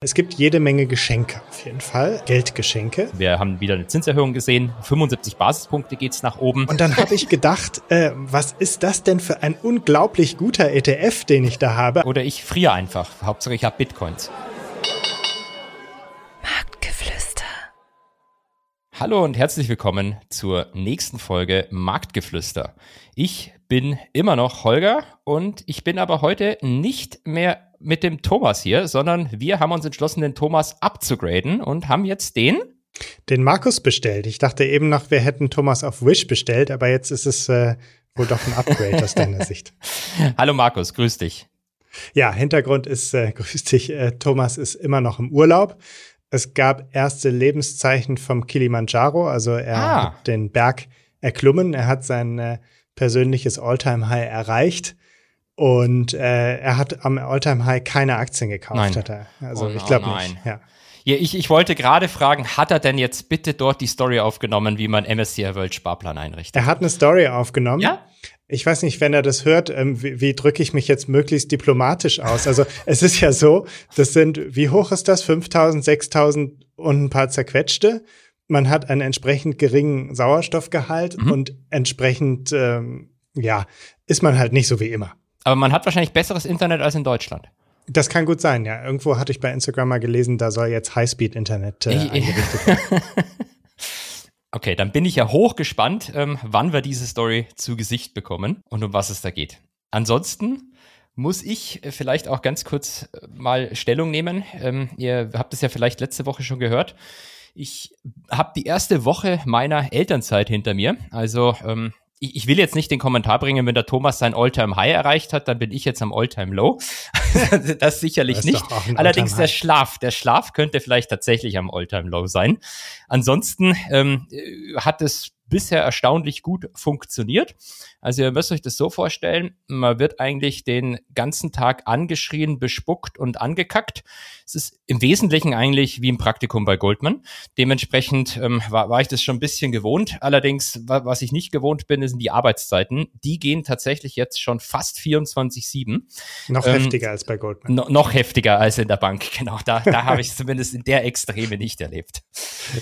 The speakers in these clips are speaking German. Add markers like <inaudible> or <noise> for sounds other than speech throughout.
Es gibt jede Menge Geschenke auf jeden Fall, Geldgeschenke. Wir haben wieder eine Zinserhöhung gesehen, 75 Basispunkte geht's nach oben. Und dann habe ich gedacht, äh, was ist das denn für ein unglaublich guter ETF, den ich da habe? Oder ich friere einfach. Hauptsache ich habe Bitcoins. Marktgeflüster. Hallo und herzlich willkommen zur nächsten Folge Marktgeflüster. Ich bin immer noch Holger und ich bin aber heute nicht mehr mit dem Thomas hier, sondern wir haben uns entschlossen, den Thomas abzugraden und haben jetzt den den Markus bestellt. Ich dachte eben noch, wir hätten Thomas auf Wish bestellt, aber jetzt ist es äh, wohl doch ein Upgrade aus deiner Sicht. <laughs> Hallo Markus, grüß dich. Ja, Hintergrund ist, äh, <laughs> grüß dich, äh, Thomas ist immer noch im Urlaub. Es gab erste Lebenszeichen vom Kilimanjaro, also er ah. hat den Berg erklommen, er hat sein äh, persönliches All-Time-High erreicht. Und äh, er hat am Alltime High keine Aktien gekauft, nein. hat er. Also oh, ich glaube oh nicht. Ja. Ja, ich, ich wollte gerade fragen, hat er denn jetzt bitte dort die Story aufgenommen, wie man MSCI World Sparplan einrichtet? Er hat eine Story aufgenommen. Ja? Ich weiß nicht, wenn er das hört, ähm, wie, wie drücke ich mich jetzt möglichst diplomatisch aus? Also <laughs> es ist ja so, das sind, wie hoch ist das? 5000, 6000 und ein paar zerquetschte. Man hat einen entsprechend geringen Sauerstoffgehalt mhm. und entsprechend, ähm, ja, ist man halt nicht so wie immer. Aber man hat wahrscheinlich besseres Internet als in Deutschland. Das kann gut sein, ja. Irgendwo hatte ich bei Instagram mal gelesen, da soll jetzt Highspeed-Internet äh, eingerichtet <laughs> werden. okay, dann bin ich ja hochgespannt, ähm, wann wir diese Story zu Gesicht bekommen und um was es da geht. Ansonsten muss ich vielleicht auch ganz kurz äh, mal Stellung nehmen. Ähm, ihr habt es ja vielleicht letzte Woche schon gehört. Ich habe die erste Woche meiner Elternzeit hinter mir. Also ähm, ich, ich will jetzt nicht den Kommentar bringen, wenn der Thomas sein Alltime high erreicht hat, dann bin ich jetzt am Alltime low <laughs> das sicherlich das nicht. Allerdings der Schlaf, der Schlaf könnte vielleicht tatsächlich am Alltime low sein. Ansonsten ähm, hat es bisher erstaunlich gut funktioniert. Also ihr müsst euch das so vorstellen, man wird eigentlich den ganzen Tag angeschrien, bespuckt und angekackt. Es ist im Wesentlichen eigentlich wie ein Praktikum bei Goldman. Dementsprechend ähm, war, war ich das schon ein bisschen gewohnt. Allerdings, wa was ich nicht gewohnt bin, sind die Arbeitszeiten. Die gehen tatsächlich jetzt schon fast 24-7. Noch ähm, heftiger als bei Goldman. No noch heftiger als in der Bank, <laughs> genau. Da, da habe ich es zumindest in der Extreme nicht erlebt.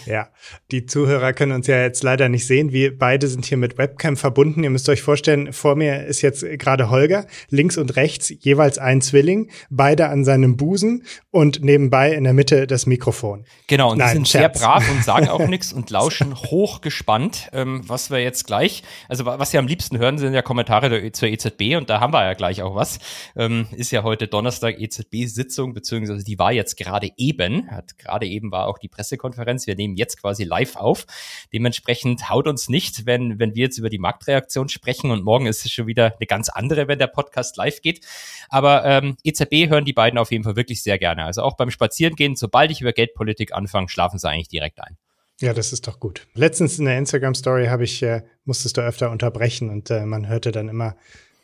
Ja, die Zuhörer können uns ja jetzt leider nicht sehen. Wir beide sind hier mit Webcam verbunden. Ihr müsst euch vorstellen, vor mir ist jetzt gerade Holger, links und rechts jeweils ein Zwilling, beide an seinem Busen und nebenbei in der Mitte das Mikrofon. Genau, und Nein, die sind Scherz. sehr brav und sagen auch <laughs> nichts und lauschen hochgespannt, ähm, was wir jetzt gleich, also was Sie am liebsten hören, sind ja Kommentare der, zur EZB und da haben wir ja gleich auch was. Ähm, ist ja heute Donnerstag EZB-Sitzung, beziehungsweise die war jetzt gerade eben, hat gerade eben war auch die Pressekonferenz. Wir nehmen jetzt quasi live auf. Dementsprechend haut uns nicht, wenn, wenn wir jetzt über die Marktreaktion sprechen sprechen und morgen ist es schon wieder eine ganz andere, wenn der Podcast live geht. Aber ähm, EZB hören die beiden auf jeden Fall wirklich sehr gerne. Also auch beim Spazierengehen, sobald ich über Geldpolitik anfange, schlafen sie eigentlich direkt ein. Ja, das ist doch gut. Letztens in der Instagram-Story habe ich, äh, musstest du öfter unterbrechen und äh, man hörte dann immer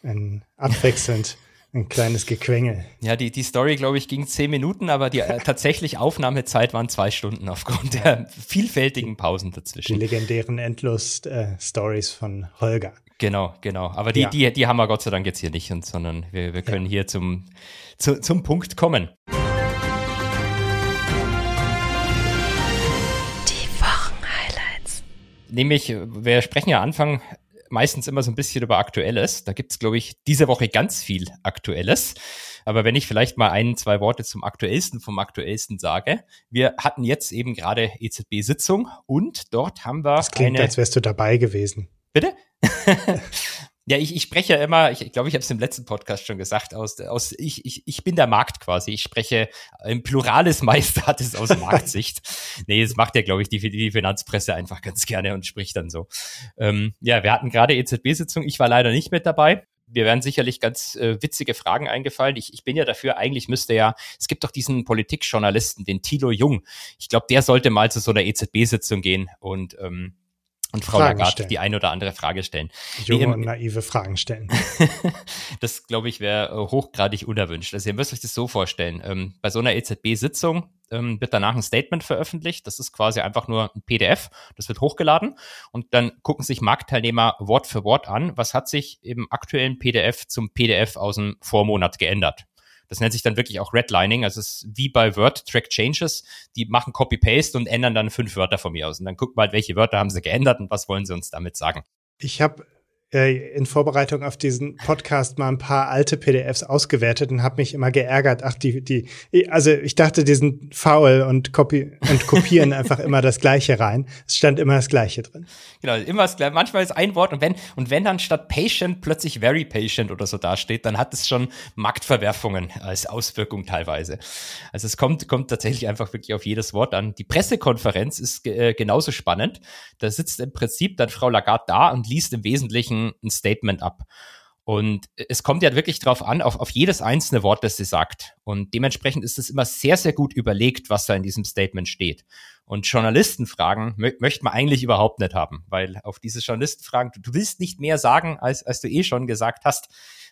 ein abwechselnd <laughs> ein kleines Gequengel. Ja, die, die Story, glaube ich, ging zehn Minuten, aber die äh, tatsächlich Aufnahmezeit waren zwei Stunden aufgrund der vielfältigen Pausen dazwischen. Die legendären Endlust-Stories äh, von Holger. Genau, genau. Aber die, ja. die, die haben wir Gott sei Dank jetzt hier nicht, und, sondern wir, wir können ja. hier zum, zu, zum Punkt kommen. Die Wochenhighlights. Nämlich, wir sprechen ja Anfang meistens immer so ein bisschen über Aktuelles. Da gibt es, glaube ich, diese Woche ganz viel Aktuelles. Aber wenn ich vielleicht mal ein, zwei Worte zum Aktuellsten vom Aktuellsten sage. Wir hatten jetzt eben gerade EZB-Sitzung und dort haben wir. Das klingt, eine, als wärst du dabei gewesen. Bitte? <laughs> ja, ich, ich spreche ja immer, ich glaube, ich, glaub, ich habe es im letzten Podcast schon gesagt, aus, aus ich, ich, ich bin der Markt quasi. Ich spreche im Plurales <laughs> Meistertes aus <laughs> Marktsicht. nee, das macht ja, glaube ich, die, die Finanzpresse einfach ganz gerne und spricht dann so. Ähm, ja, wir hatten gerade EZB-Sitzung. Ich war leider nicht mit dabei wir werden sicherlich ganz äh, witzige Fragen eingefallen. Ich, ich bin ja dafür, eigentlich müsste ja, es gibt doch diesen Politikjournalisten, den Thilo Jung. Ich glaube, der sollte mal zu so einer EZB-Sitzung gehen und ähm, und Frau Fragen Lagarde stellen. die eine oder andere Frage stellen. Junge nee, und naive Fragen stellen. <laughs> das, glaube ich, wäre äh, hochgradig unerwünscht. Also ihr müsst euch das so vorstellen. Ähm, bei so einer EZB-Sitzung ähm, wird danach ein Statement veröffentlicht. Das ist quasi einfach nur ein PDF. Das wird hochgeladen und dann gucken sich Marktteilnehmer Wort für Wort an, was hat sich im aktuellen PDF zum PDF aus dem Vormonat geändert. Das nennt sich dann wirklich auch Redlining. Also es ist wie bei Word Track Changes. Die machen Copy-Paste und ändern dann fünf Wörter von mir aus. Und dann gucken wir halt, welche Wörter haben sie geändert und was wollen sie uns damit sagen. Ich habe in Vorbereitung auf diesen Podcast mal ein paar alte PDFs ausgewertet und habe mich immer geärgert. Ach, die, die, also ich dachte, die sind faul und, copy und kopieren <laughs> einfach immer das Gleiche rein. Es stand immer das Gleiche drin. Genau, immer das Gleiche. Manchmal ist ein Wort und wenn, und wenn dann statt patient plötzlich very patient oder so dasteht, dann hat es schon Marktverwerfungen als Auswirkung teilweise. Also es kommt, kommt tatsächlich einfach wirklich auf jedes Wort an. Die Pressekonferenz ist äh, genauso spannend. Da sitzt im Prinzip dann Frau Lagarde da und liest im Wesentlichen ein, Statement ab. Und es kommt ja wirklich darauf an, auf, auf jedes einzelne Wort, das sie sagt. Und dementsprechend ist es immer sehr, sehr gut überlegt, was da in diesem Statement steht. Und Journalistenfragen mö möchte man eigentlich überhaupt nicht haben, weil auf diese Journalistenfragen, du, du willst nicht mehr sagen, als, als du eh schon gesagt hast.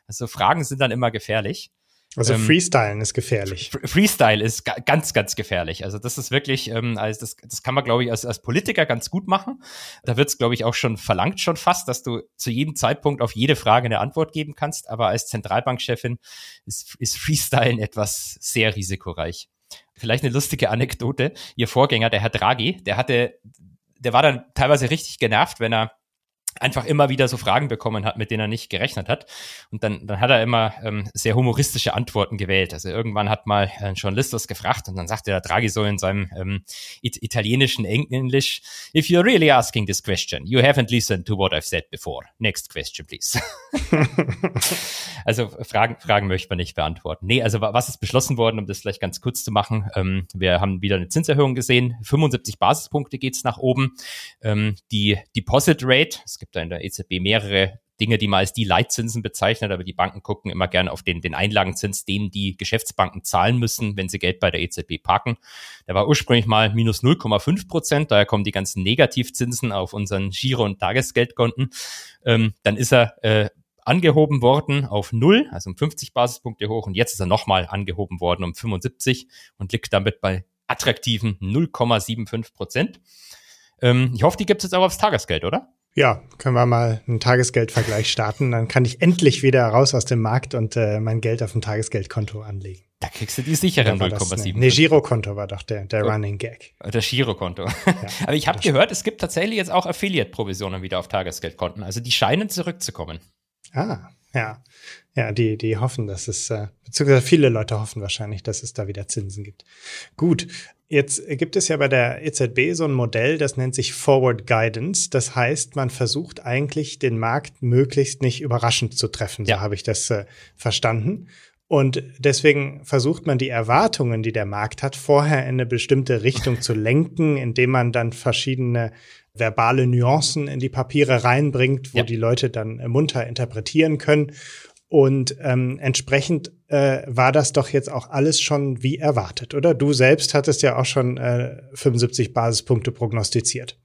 Also Fragen sind dann immer gefährlich. Also ähm, Freestylen ist gefährlich. Freestyle ist ganz, ganz gefährlich. Also das ist wirklich, ähm, also das, das kann man, glaube ich, als, als Politiker ganz gut machen. Da wird es, glaube ich, auch schon verlangt schon fast, dass du zu jedem Zeitpunkt auf jede Frage eine Antwort geben kannst. Aber als Zentralbankchefin ist, ist Freestylen etwas sehr risikoreich. Vielleicht eine lustige Anekdote. Ihr Vorgänger, der Herr Draghi, der hatte, der war dann teilweise richtig genervt, wenn er einfach immer wieder so Fragen bekommen hat, mit denen er nicht gerechnet hat. Und dann, dann hat er immer ähm, sehr humoristische Antworten gewählt. Also irgendwann hat mal ein Journalist das gefragt und dann sagte der Draghi so in seinem ähm, it italienischen Englisch, if you're really asking this question, you haven't listened to what I've said before. Next question, please. <laughs> also Fragen, Fragen möchte man nicht beantworten. Nee, also was ist beschlossen worden, um das vielleicht ganz kurz zu machen? Ähm, wir haben wieder eine Zinserhöhung gesehen. 75 Basispunkte geht's nach oben. Ähm, die Deposit Rate, es gibt da in der EZB mehrere Dinge, die man als die Leitzinsen bezeichnet, aber die Banken gucken immer gerne auf den, den Einlagenzins, den die Geschäftsbanken zahlen müssen, wenn sie Geld bei der EZB parken. Der war ursprünglich mal minus 0,5 Prozent, daher kommen die ganzen Negativzinsen auf unseren Giro- und Tagesgeldkonten. Ähm, dann ist er äh, angehoben worden auf null, also um 50 Basispunkte hoch und jetzt ist er nochmal angehoben worden um 75 und liegt damit bei attraktiven 0,75 Prozent. Ähm, ich hoffe, die gibt es jetzt auch aufs Tagesgeld, oder? Ja, können wir mal einen Tagesgeldvergleich starten. Dann kann ich endlich wieder raus aus dem Markt und äh, mein Geld auf dem Tagesgeldkonto anlegen. Da kriegst du die sicheren 0,7. Ne, Girokonto war doch der, der oh. Running Gag. Das Girokonto. Ja, <laughs> Aber ich habe gehört, es gibt tatsächlich jetzt auch Affiliate-Provisionen wieder auf Tagesgeldkonten. Also die scheinen zurückzukommen. Ah, ja. Ja, die, die hoffen, dass es, äh, beziehungsweise viele Leute hoffen wahrscheinlich, dass es da wieder Zinsen gibt. Gut, Jetzt gibt es ja bei der EZB so ein Modell, das nennt sich Forward Guidance. Das heißt, man versucht eigentlich den Markt möglichst nicht überraschend zu treffen. So ja. habe ich das äh, verstanden. Und deswegen versucht man die Erwartungen, die der Markt hat, vorher in eine bestimmte Richtung zu lenken, indem man dann verschiedene verbale Nuancen in die Papiere reinbringt, wo ja. die Leute dann munter interpretieren können. Und ähm, entsprechend äh, war das doch jetzt auch alles schon wie erwartet, oder? Du selbst hattest ja auch schon äh, 75 Basispunkte prognostiziert.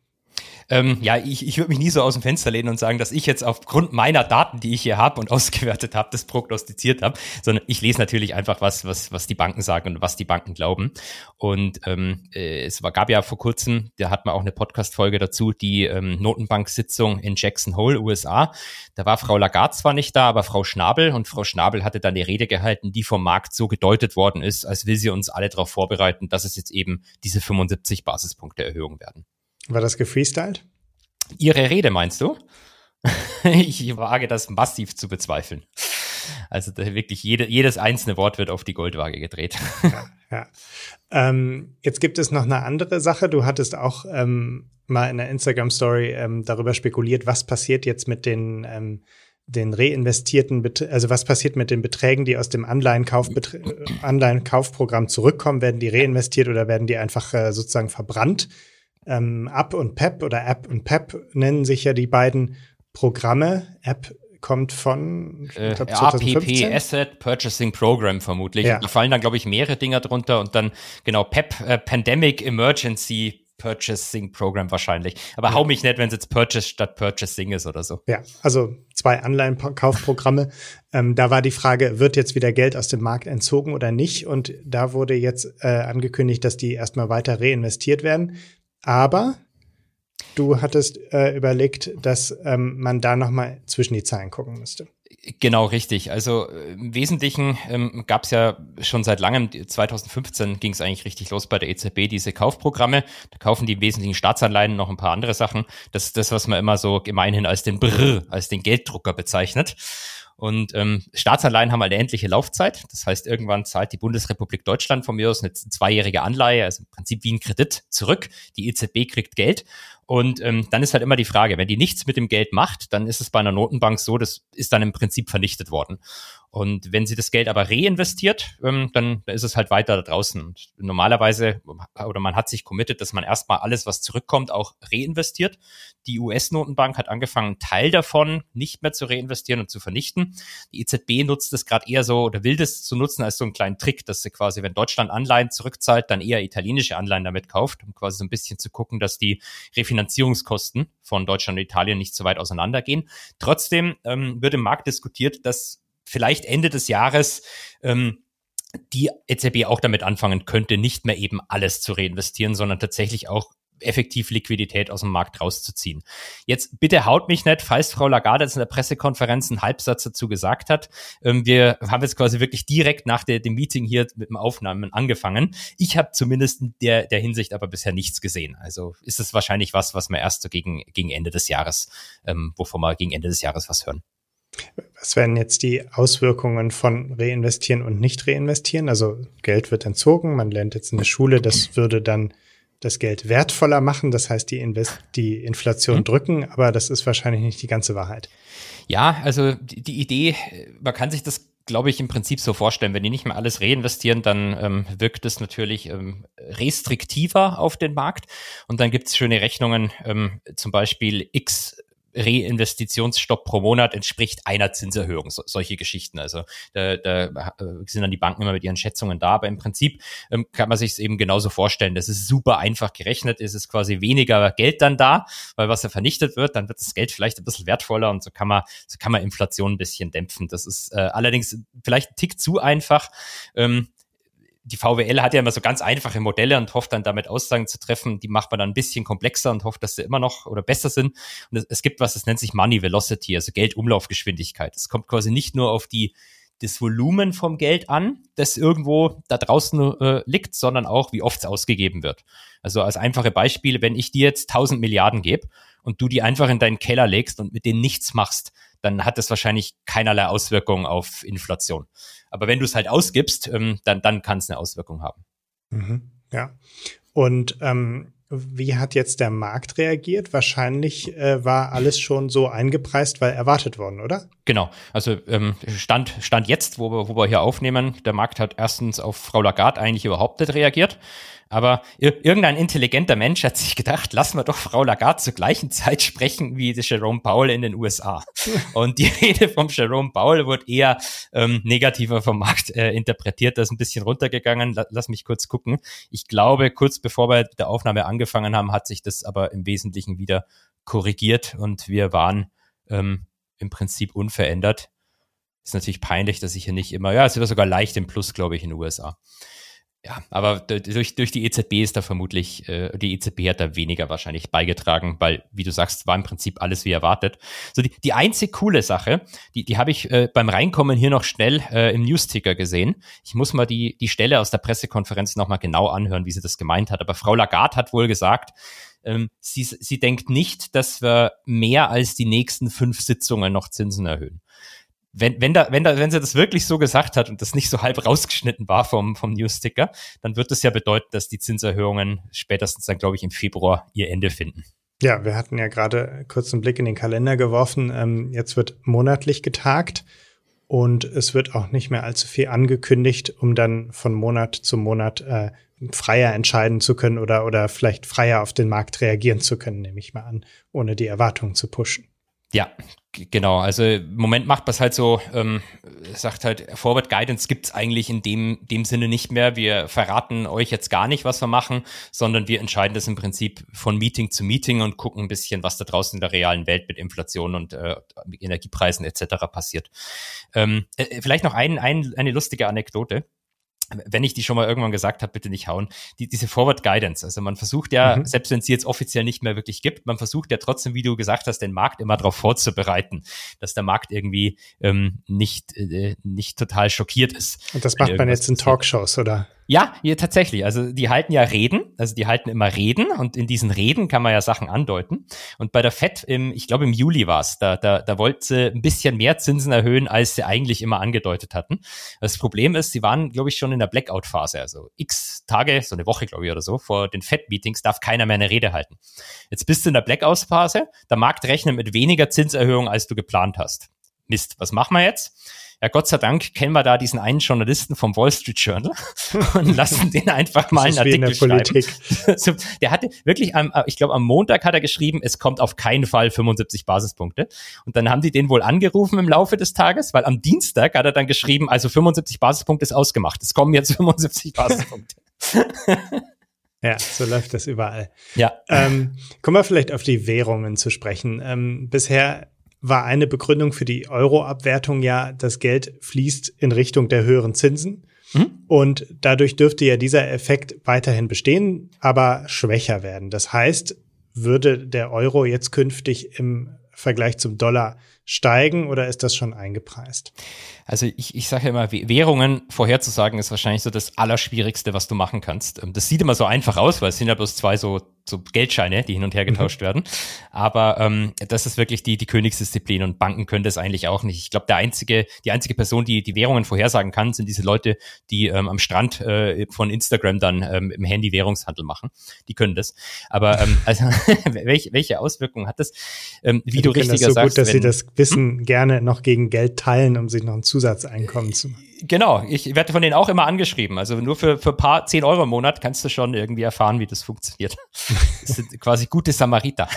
Ähm, ja, ich, ich würde mich nie so aus dem Fenster lehnen und sagen, dass ich jetzt aufgrund meiner Daten, die ich hier habe und <laughs> ausgewertet habe, das prognostiziert habe, sondern ich lese natürlich einfach was, was, was die Banken sagen und was die Banken glauben. Und ähm, äh, es war, gab ja vor kurzem, da hat man auch eine Podcast-Folge dazu, die ähm, Notenbank-Sitzung in Jackson Hole, USA. Da war Frau Lagarde zwar nicht da, aber Frau Schnabel und Frau Schnabel hatte dann eine Rede gehalten, die vom Markt so gedeutet worden ist, als will sie uns alle darauf vorbereiten, dass es jetzt eben diese 75 Basispunkte Erhöhung werden. War das gefreestylt? Ihre Rede meinst du? <laughs> ich wage das massiv zu bezweifeln. Also wirklich jede, jedes einzelne Wort wird auf die Goldwaage gedreht. ja, <laughs> ja. Ähm, jetzt gibt es noch eine andere Sache. Du hattest auch ähm, mal in der Instagram-Story ähm, darüber spekuliert, was passiert jetzt mit den, ähm, den reinvestierten, Bet also was passiert mit den Beträgen, die aus dem Anleihenkauf Anleihenkaufprogramm zurückkommen? Werden die reinvestiert oder werden die einfach äh, sozusagen verbrannt? Ähm, App und Pep oder App und Pep nennen sich ja die beiden Programme. App kommt von ich glaub, äh, APP Asset Purchasing Program vermutlich. Ja. Da fallen dann, glaube ich, mehrere Dinger drunter und dann genau PEP, äh, Pandemic Emergency Purchasing Program wahrscheinlich. Aber ja. hau mich nicht, wenn es jetzt Purchase statt Purchasing ist oder so. Ja, also zwei Anleihenkaufprogramme. ähm, da war die Frage, wird jetzt wieder Geld aus dem Markt entzogen oder nicht? Und da wurde jetzt äh, angekündigt, dass die erstmal weiter reinvestiert werden. Aber du hattest äh, überlegt, dass ähm, man da noch mal zwischen die Zeilen gucken müsste. Genau, richtig. Also im Wesentlichen ähm, gab es ja schon seit langem, 2015 ging es eigentlich richtig los bei der EZB, diese Kaufprogramme. Da kaufen die im Wesentlichen Staatsanleihen, noch ein paar andere Sachen. Das ist das, was man immer so gemeinhin als den Brr, als den Gelddrucker bezeichnet. Und ähm, Staatsanleihen haben eine endliche Laufzeit. Das heißt, irgendwann zahlt die Bundesrepublik Deutschland von mir aus eine zweijährige Anleihe, also im Prinzip wie ein Kredit zurück. Die EZB kriegt Geld. Und ähm, dann ist halt immer die Frage, wenn die nichts mit dem Geld macht, dann ist es bei einer Notenbank so, das ist dann im Prinzip vernichtet worden. Und wenn sie das Geld aber reinvestiert, ähm, dann ist es halt weiter da draußen. Und normalerweise, oder man hat sich committed, dass man erstmal alles, was zurückkommt, auch reinvestiert. Die US-Notenbank hat angefangen, einen Teil davon nicht mehr zu reinvestieren und zu vernichten. Die EZB nutzt das gerade eher so oder will das zu nutzen als so einen kleinen Trick, dass sie quasi, wenn Deutschland Anleihen zurückzahlt, dann eher italienische Anleihen damit kauft, um quasi so ein bisschen zu gucken, dass die Refinanzierungskosten von Deutschland und Italien nicht so weit auseinandergehen. Trotzdem ähm, wird im Markt diskutiert, dass vielleicht Ende des Jahres ähm, die EZB auch damit anfangen könnte, nicht mehr eben alles zu reinvestieren, sondern tatsächlich auch effektiv Liquidität aus dem Markt rauszuziehen. Jetzt bitte haut mich nicht, falls Frau Lagarde jetzt in der Pressekonferenz einen Halbsatz dazu gesagt hat. Ähm, wir haben jetzt quasi wirklich direkt nach der, dem Meeting hier mit dem Aufnahmen angefangen. Ich habe zumindest in der, der Hinsicht aber bisher nichts gesehen. Also ist es wahrscheinlich was, was wir erst so gegen, gegen Ende des Jahres, ähm, wovon wir gegen Ende des Jahres was hören. Was wären jetzt die Auswirkungen von reinvestieren und nicht reinvestieren? Also Geld wird entzogen, man lernt jetzt in der Schule, das würde dann das Geld wertvoller machen, das heißt die, Invest die Inflation mhm. drücken, aber das ist wahrscheinlich nicht die ganze Wahrheit. Ja, also die, die Idee, man kann sich das glaube ich, im Prinzip so vorstellen. Wenn die nicht mehr alles reinvestieren, dann ähm, wirkt es natürlich ähm, restriktiver auf den Markt. Und dann gibt es schöne Rechnungen, ähm, zum Beispiel X Reinvestitionsstopp pro Monat entspricht einer Zinserhöhung. So, solche Geschichten. Also da, da äh, sind dann die Banken immer mit ihren Schätzungen da. Aber im Prinzip ähm, kann man sich es eben genauso vorstellen. Das ist super einfach gerechnet. Es ist quasi weniger Geld dann da, weil was ja vernichtet wird, dann wird das Geld vielleicht ein bisschen wertvoller und so kann man, so kann man Inflation ein bisschen dämpfen. Das ist äh, allerdings vielleicht ein Tick zu einfach. Ähm, die VWL hat ja immer so ganz einfache Modelle und hofft dann damit Aussagen zu treffen. Die macht man dann ein bisschen komplexer und hofft, dass sie immer noch oder besser sind. Und es, es gibt was, das nennt sich Money Velocity, also Geldumlaufgeschwindigkeit. Es kommt quasi nicht nur auf die das Volumen vom Geld an, das irgendwo da draußen äh, liegt, sondern auch, wie oft es ausgegeben wird. Also als einfache Beispiele, wenn ich dir jetzt 1000 Milliarden gebe und du die einfach in deinen Keller legst und mit denen nichts machst, dann hat das wahrscheinlich keinerlei Auswirkungen auf Inflation. Aber wenn du es halt ausgibst, ähm, dann, dann kann es eine Auswirkung haben. Mhm, ja. Und ähm, wie hat jetzt der Markt reagiert? Wahrscheinlich äh, war alles schon so eingepreist, weil erwartet worden, oder? Genau. Also ähm, Stand, Stand jetzt, wo wir, wo wir hier aufnehmen, der Markt hat erstens auf Frau Lagarde eigentlich überhaupt nicht reagiert. Aber irgendein intelligenter Mensch hat sich gedacht, lassen wir doch Frau Lagarde zur gleichen Zeit sprechen wie Jerome Powell in den USA. <laughs> Und die Rede vom Jerome Powell wird eher ähm, negativer vom Markt äh, interpretiert. Das ist ein bisschen runtergegangen. Lass mich kurz gucken. Ich glaube, kurz bevor wir mit der Aufnahme angefangen haben, hat sich das aber im Wesentlichen wieder korrigiert und wir waren ähm, im Prinzip unverändert. Ist natürlich peinlich, dass ich hier nicht immer, ja, es war sogar leicht im Plus, glaube ich, in den USA. Ja, aber durch, durch die EZB ist da vermutlich, äh, die EZB hat da weniger wahrscheinlich beigetragen, weil, wie du sagst, war im Prinzip alles wie erwartet. So, die, die einzig coole Sache, die, die habe ich äh, beim Reinkommen hier noch schnell äh, im Newsticker gesehen. Ich muss mal die, die Stelle aus der Pressekonferenz nochmal genau anhören, wie sie das gemeint hat. Aber Frau Lagarde hat wohl gesagt, ähm, sie, sie denkt nicht, dass wir mehr als die nächsten fünf Sitzungen noch Zinsen erhöhen wenn, wenn, da, wenn, da, wenn sie das wirklich so gesagt hat und das nicht so halb rausgeschnitten war vom, vom Newsticker, dann wird das ja bedeuten, dass die Zinserhöhungen spätestens dann, glaube ich, im Februar ihr Ende finden. Ja, wir hatten ja gerade kurz einen Blick in den Kalender geworfen. Ähm, jetzt wird monatlich getagt und es wird auch nicht mehr allzu viel angekündigt, um dann von Monat zu Monat äh, freier entscheiden zu können oder, oder vielleicht freier auf den Markt reagieren zu können, nehme ich mal an, ohne die Erwartungen zu pushen. Ja, genau. Also im Moment macht man es halt so, ähm, sagt halt, Forward Guidance gibt's eigentlich in dem, dem Sinne nicht mehr. Wir verraten euch jetzt gar nicht, was wir machen, sondern wir entscheiden das im Prinzip von Meeting zu Meeting und gucken ein bisschen, was da draußen in der realen Welt mit Inflation und äh, Energiepreisen etc. passiert. Ähm, äh, vielleicht noch ein, ein, eine lustige Anekdote. Wenn ich die schon mal irgendwann gesagt habe, bitte nicht hauen, die, diese Forward Guidance. Also man versucht ja, mhm. selbst wenn es sie jetzt offiziell nicht mehr wirklich gibt, man versucht ja trotzdem, wie du gesagt hast, den Markt immer darauf vorzubereiten, dass der Markt irgendwie ähm, nicht, äh, nicht total schockiert ist. Und das macht man jetzt in Talkshows, oder? Ja, ja, tatsächlich. Also die halten ja Reden, also die halten immer Reden und in diesen Reden kann man ja Sachen andeuten. Und bei der FED im, ich glaube im Juli war es, da, da, da wollte sie ein bisschen mehr Zinsen erhöhen, als sie eigentlich immer angedeutet hatten. Das Problem ist, sie waren, glaube ich, schon in der Blackout-Phase, also x Tage, so eine Woche, glaube ich, oder so, vor den FED-Meetings darf keiner mehr eine Rede halten. Jetzt bist du in der Blackout-Phase, der Markt rechnet mit weniger Zinserhöhung, als du geplant hast. Mist, was machen wir jetzt? Ja, Gott sei Dank kennen wir da diesen einen Journalisten vom Wall Street Journal <laughs> und lassen den einfach mal einen Artikel schreiben. <laughs> so, der hatte wirklich am, ich glaube, am Montag hat er geschrieben, es kommt auf keinen Fall 75 Basispunkte. Und dann haben die den wohl angerufen im Laufe des Tages, weil am Dienstag hat er dann geschrieben, also 75 Basispunkte ist ausgemacht. Es kommen jetzt 75 <laughs> Basispunkte. Ja, so läuft das überall. Ja. Ähm, kommen wir vielleicht auf die Währungen zu sprechen. Ähm, bisher war eine Begründung für die Euro-Abwertung ja, das Geld fließt in Richtung der höheren Zinsen. Mhm. Und dadurch dürfte ja dieser Effekt weiterhin bestehen, aber schwächer werden. Das heißt, würde der Euro jetzt künftig im Vergleich zum Dollar steigen oder ist das schon eingepreist? Also ich, ich sage ja immer, Währungen vorherzusagen ist wahrscheinlich so das Allerschwierigste, was du machen kannst. Ähm, das sieht immer so einfach aus, weil es sind ja bloß zwei so, so Geldscheine, die hin und her getauscht mhm. werden. Aber ähm, das ist wirklich die, die Königsdisziplin und Banken können das eigentlich auch nicht. Ich glaube, der einzige, die einzige Person, die die Währungen vorhersagen kann, sind diese Leute, die ähm, am Strand äh, von Instagram dann ähm, im Handy Währungshandel machen. Die können das. Aber ähm, also <laughs> welche, welche Auswirkungen hat das? Ähm, wie ja, du richtiger das so sagst. Gut, dass wenn, sie das Wissen gerne noch gegen Geld teilen, um sich noch einen Zusatzeinkommen zu machen. Genau, ich werde von denen auch immer angeschrieben. Also nur für, für paar zehn Euro im Monat kannst du schon irgendwie erfahren, wie das funktioniert. <laughs> Das sind quasi gute Samariter.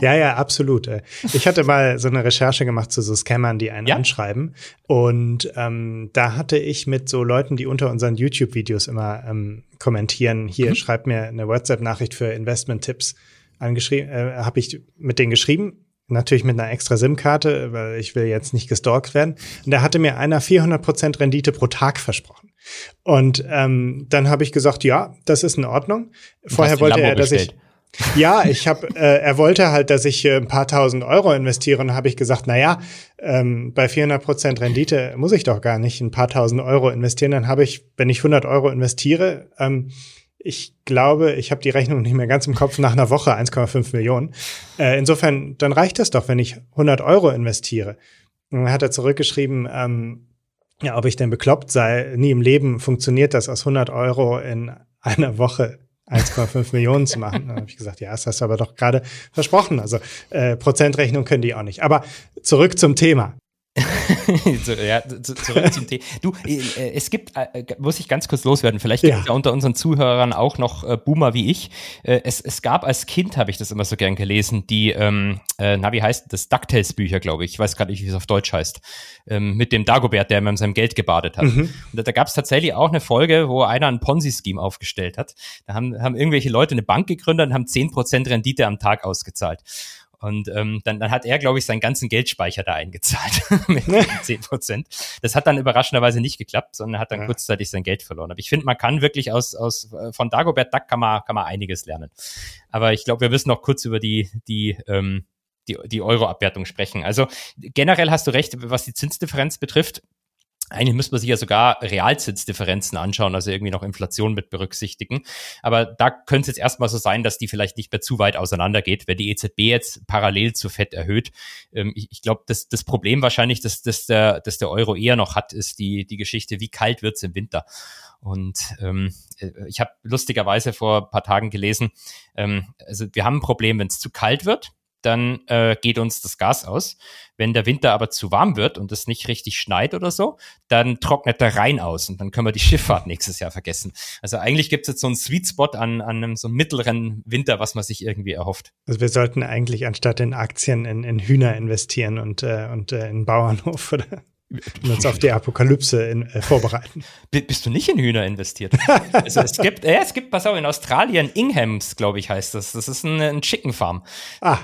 Ja, ja, absolut. Ich hatte mal so eine Recherche gemacht zu so Scammern, die einen ja? anschreiben. Und ähm, da hatte ich mit so Leuten, die unter unseren YouTube-Videos immer ähm, kommentieren, hier mhm. schreibt mir eine WhatsApp-Nachricht für Investment-Tipps angeschrieben, äh, habe ich mit denen geschrieben Natürlich mit einer extra SIM-Karte, weil ich will jetzt nicht gestalkt werden. Und da hatte mir einer 400% Rendite pro Tag versprochen. Und ähm, dann habe ich gesagt, ja, das ist in Ordnung. Vorher wollte er, dass ich <laughs> ja, ich habe, äh, er wollte halt, dass ich äh, ein paar tausend Euro investiere und habe ich gesagt, na ja, ähm, bei 400 Prozent Rendite muss ich doch gar nicht ein paar tausend Euro investieren. Dann habe ich, wenn ich 100 Euro investiere, ähm, ich glaube, ich habe die Rechnung nicht mehr ganz im Kopf, nach einer Woche 1,5 Millionen. Äh, insofern, dann reicht das doch, wenn ich 100 Euro investiere. Und dann hat er zurückgeschrieben, ähm, ja, ob ich denn bekloppt sei. Nie im Leben funktioniert das, aus 100 Euro in einer Woche 1,5 Millionen zu machen. Dann habe ich gesagt, ja, das hast du aber doch gerade versprochen. Also äh, Prozentrechnung können die auch nicht. Aber zurück zum Thema. <laughs> ja, zurück zum Thema. Du, äh, es gibt, äh, äh, muss ich ganz kurz loswerden, vielleicht gibt es ja. unter unseren Zuhörern auch noch Boomer wie ich. Es, es gab als Kind, habe ich das immer so gern gelesen, die, ähm, na, wie heißt das, DuckTales-Bücher, glaube ich. Ich weiß gerade nicht, wie es auf Deutsch heißt. Ähm, mit dem Dagobert, der immer in seinem Geld gebadet hat. Mhm. Und da, da gab es tatsächlich auch eine Folge, wo einer ein Ponzi-Scheme aufgestellt hat. Da haben, haben irgendwelche Leute eine Bank gegründet und haben 10% Rendite am Tag ausgezahlt. Und ähm, dann, dann hat er, glaube ich, seinen ganzen Geldspeicher da eingezahlt <laughs> mit <laughs> 10 Prozent. Das hat dann überraschenderweise nicht geklappt, sondern hat dann ja. kurzzeitig sein Geld verloren. Aber ich finde, man kann wirklich aus, aus von Dagobert Duck kann man, kann man einiges lernen. Aber ich glaube, wir müssen noch kurz über die, die ähm, die, die Euro-Abwertung sprechen. Also generell hast du recht, was die Zinsdifferenz betrifft. Eigentlich müsste man sich ja sogar Realzinsdifferenzen anschauen, also irgendwie noch Inflation mit berücksichtigen. Aber da könnte es jetzt erstmal so sein, dass die vielleicht nicht mehr zu weit auseinandergeht, wenn die EZB jetzt parallel zu FED erhöht. Ähm, ich, ich glaube, das, das Problem wahrscheinlich, dass, dass, der, dass der Euro eher noch hat, ist die, die Geschichte, wie kalt wird's im Winter. Und ähm, äh, ich habe lustigerweise vor paar Tagen gelesen, ähm, also wir haben ein Problem, wenn es zu kalt wird dann äh, geht uns das Gas aus. Wenn der Winter aber zu warm wird und es nicht richtig schneit oder so, dann trocknet der Rhein aus und dann können wir die Schifffahrt <laughs> nächstes Jahr vergessen. Also eigentlich gibt es jetzt so einen Sweet Spot an, an einem so mittleren Winter, was man sich irgendwie erhofft. Also wir sollten eigentlich anstatt in Aktien in, in Hühner investieren und, äh, und äh, in Bauernhof, <laughs> oder? Und uns auf die Apokalypse in, äh, vorbereiten. Bist du nicht in Hühner investiert? <laughs> also es gibt, ja, es gibt, pass auf, in Australien, Inghams, glaube ich, heißt das. Das ist ein, ein Chicken Farm. Ah,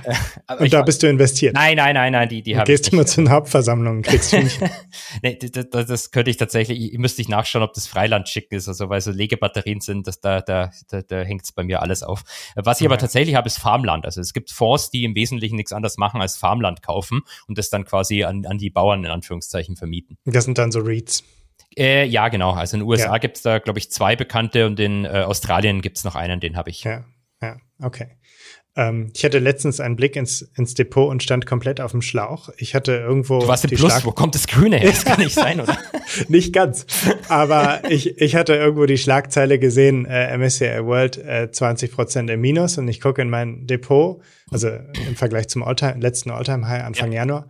äh, und da bist du investiert? Nein, nein, nein, nein, die, die habe. Gehst immer zu den Hauptversammlungen, kriegst du nicht. <laughs> nee, das, das, könnte ich tatsächlich, ich müsste ich nachschauen, ob das Freiland-Chicken ist, also weil so Legebatterien sind, das, da, da, da, da hängt es bei mir alles auf. Was ich aber tatsächlich habe, ist Farmland. Also es gibt Fonds, die im Wesentlichen nichts anderes machen als Farmland kaufen und das dann quasi an, an die Bauern in Anführungszeichen vermieten. Das sind dann so REITs. Äh, ja, genau. Also in den USA ja. gibt es da, glaube ich, zwei bekannte und in äh, Australien gibt es noch einen, den habe ich. Ja, ja, okay. Ähm, ich hatte letztens einen Blick ins, ins Depot und stand komplett auf dem Schlauch. Ich hatte irgendwo. Du warst im Plus, Schlag wo kommt das Grüne her? Das kann nicht sein, oder? <laughs> nicht ganz. Aber ich, ich hatte irgendwo die Schlagzeile gesehen, äh, MSCI World äh, 20 Prozent im Minus und ich gucke in mein Depot, also im Vergleich zum Alltime, letzten Alltime High Anfang ja. Januar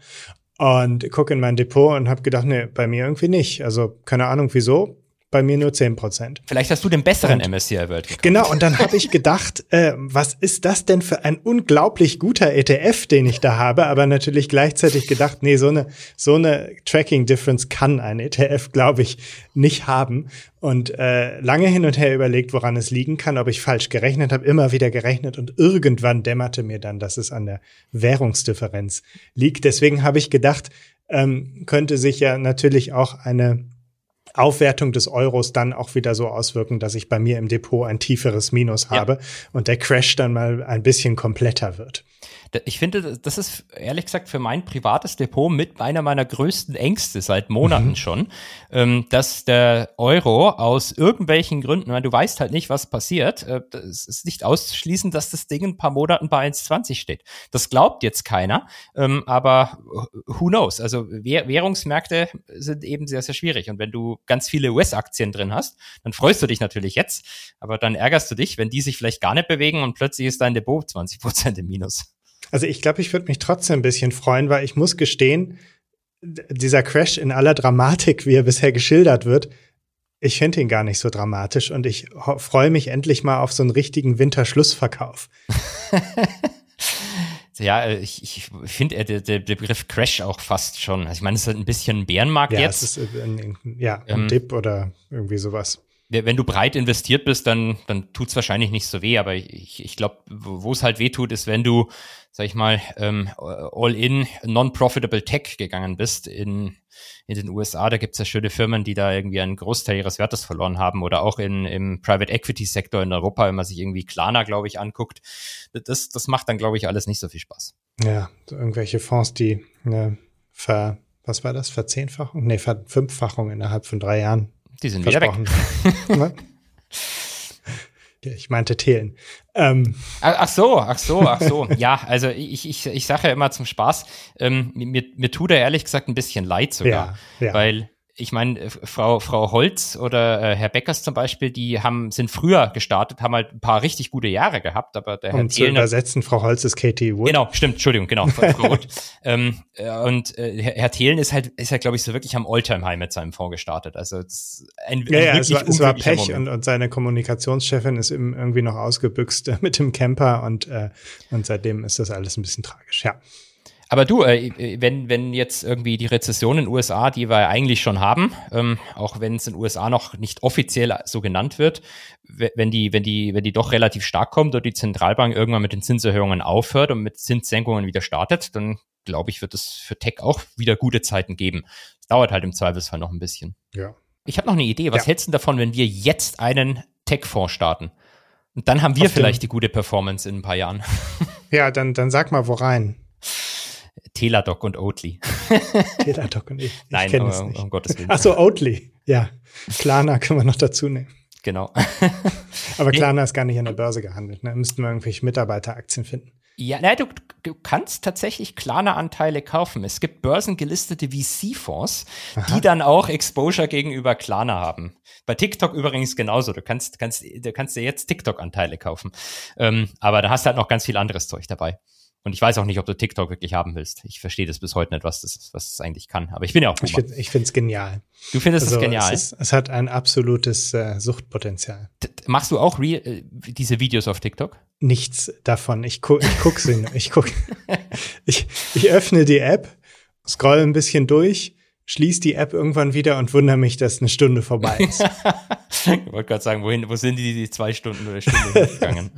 und gucke in mein Depot und habe gedacht, nee, bei mir irgendwie nicht. Also keine Ahnung wieso bei mir nur 10 Prozent. Vielleicht hast du den besseren und, MSCI World gekauft. Genau, und dann habe ich gedacht, äh, was ist das denn für ein unglaublich guter ETF, den ich da habe, aber natürlich gleichzeitig gedacht, nee, so eine, so eine Tracking Difference kann ein ETF, glaube ich, nicht haben. Und äh, lange hin und her überlegt, woran es liegen kann, ob ich falsch gerechnet habe, immer wieder gerechnet und irgendwann dämmerte mir dann, dass es an der Währungsdifferenz liegt. Deswegen habe ich gedacht, ähm, könnte sich ja natürlich auch eine Aufwertung des Euros dann auch wieder so auswirken, dass ich bei mir im Depot ein tieferes Minus habe ja. und der Crash dann mal ein bisschen kompletter wird ich finde, das ist ehrlich gesagt für mein privates Depot mit einer meiner größten Ängste seit Monaten mhm. schon, ähm, dass der Euro aus irgendwelchen Gründen, weil du weißt halt nicht, was passiert, äh, es ist nicht auszuschließen, dass das Ding in ein paar Monaten bei 1,20 steht. Das glaubt jetzt keiner, ähm, aber who knows? Also Währungsmärkte sind eben sehr, sehr schwierig. Und wenn du ganz viele US-Aktien drin hast, dann freust du dich natürlich jetzt, aber dann ärgerst du dich, wenn die sich vielleicht gar nicht bewegen und plötzlich ist dein Depot 20 Prozent im Minus. Also ich glaube, ich würde mich trotzdem ein bisschen freuen, weil ich muss gestehen, dieser Crash in aller Dramatik, wie er bisher geschildert wird, ich finde ihn gar nicht so dramatisch und ich freue mich endlich mal auf so einen richtigen Winterschlussverkauf. <laughs> ja, ich, ich finde der, der Begriff Crash auch fast schon. Also ich meine, es ist ein bisschen ein Bärenmarkt ja, jetzt. Es ist ein, ja, ein ähm, Dip oder irgendwie sowas wenn du breit investiert bist, dann, dann tut's wahrscheinlich nicht so weh. Aber ich, ich glaube, wo es halt weh tut, ist, wenn du, sag ich mal, ähm, all-in non-profitable Tech gegangen bist in, in den USA. Da gibt's ja schöne Firmen, die da irgendwie einen Großteil ihres Wertes verloren haben. Oder auch in, im Private Equity Sektor in Europa, wenn man sich irgendwie Klarna, glaube ich, anguckt. Das, das macht dann, glaube ich, alles nicht so viel Spaß. Ja, irgendwelche Fonds, die ne, ver, was war das, Verzehnfachung? Nee, Verfünffachung innerhalb von drei Jahren die sind wieder weg. <laughs> Ne? ich meinte Thelen. Ähm. Ach so, ach so, ach so. <laughs> ja, also ich, ich, ich sage ja immer zum Spaß, ähm, mir, mir tut er ehrlich gesagt ein bisschen leid sogar, ja, ja. weil ich meine, äh, Frau, Frau Holz oder äh, Herr Beckers zum Beispiel, die haben, sind früher gestartet, haben halt ein paar richtig gute Jahre gehabt, aber der Herr um zu übersetzen, Frau Holz ist Katie Wood. Genau, stimmt, Entschuldigung, genau, Frau Wood. <laughs> ähm, äh, und äh, Herr, Herr Thelen ist halt, ist halt, glaube ich, so wirklich am Alltime-High mit seinem Fonds gestartet. Also es ein, ein ja, ja, es war, es war Pech und, und seine Kommunikationschefin ist irgendwie noch ausgebüxt <laughs> mit dem Camper und, äh, und seitdem ist das alles ein bisschen tragisch, ja. Aber du, äh, wenn, wenn jetzt irgendwie die Rezession in den USA, die wir eigentlich schon haben, ähm, auch wenn es in den USA noch nicht offiziell so genannt wird, wenn die, wenn die, wenn die doch relativ stark kommt und die Zentralbank irgendwann mit den Zinserhöhungen aufhört und mit Zinssenkungen wieder startet, dann glaube ich, wird es für Tech auch wieder gute Zeiten geben. Es dauert halt im Zweifelsfall noch ein bisschen. Ja. Ich habe noch eine Idee. Was ja. hältst du davon, wenn wir jetzt einen Tech-Fonds starten? Und dann haben wir Auf vielleicht die gute Performance in ein paar Jahren. <laughs> Ja, dann, dann sag mal, wo rein. Teladoc und Oatly. <laughs> Teladoc und ich. Nein, ich um, um, um Gottes Willen. Ach so, Oatly. Ja. Klarna können wir noch dazu nehmen. Genau. <laughs> Aber Klarna ist gar nicht an der Börse gehandelt. Ne? Müssten wir irgendwelche Mitarbeiteraktien finden. Ja, nein, du, du kannst tatsächlich Klarna-Anteile kaufen. Es gibt börsengelistete VC-Fonds, die dann auch Exposure gegenüber Klarna haben. Bei TikTok übrigens genauso. Du kannst, kannst, du kannst dir jetzt TikTok-Anteile kaufen. Ähm, aber da hast du halt noch ganz viel anderes Zeug dabei. Und ich weiß auch nicht, ob du TikTok wirklich haben willst. Ich verstehe das bis heute nicht, was das, was das eigentlich kann. Aber ich bin ja auch Boomer. Ich finde es genial. Du findest also, es genial? Es, ist, es, hat ein absolutes äh, Suchtpotenzial. D machst du auch Real, äh, diese Videos auf TikTok? Nichts davon. Ich, gu ich guck sie. ich guck. <laughs> ich, ich öffne die App, scroll ein bisschen durch, schließe die App irgendwann wieder und wundere mich, dass eine Stunde vorbei <laughs> ist. ich wollte gerade sagen, wohin, wo sind die, die zwei Stunden oder Stunde <laughs> gegangen?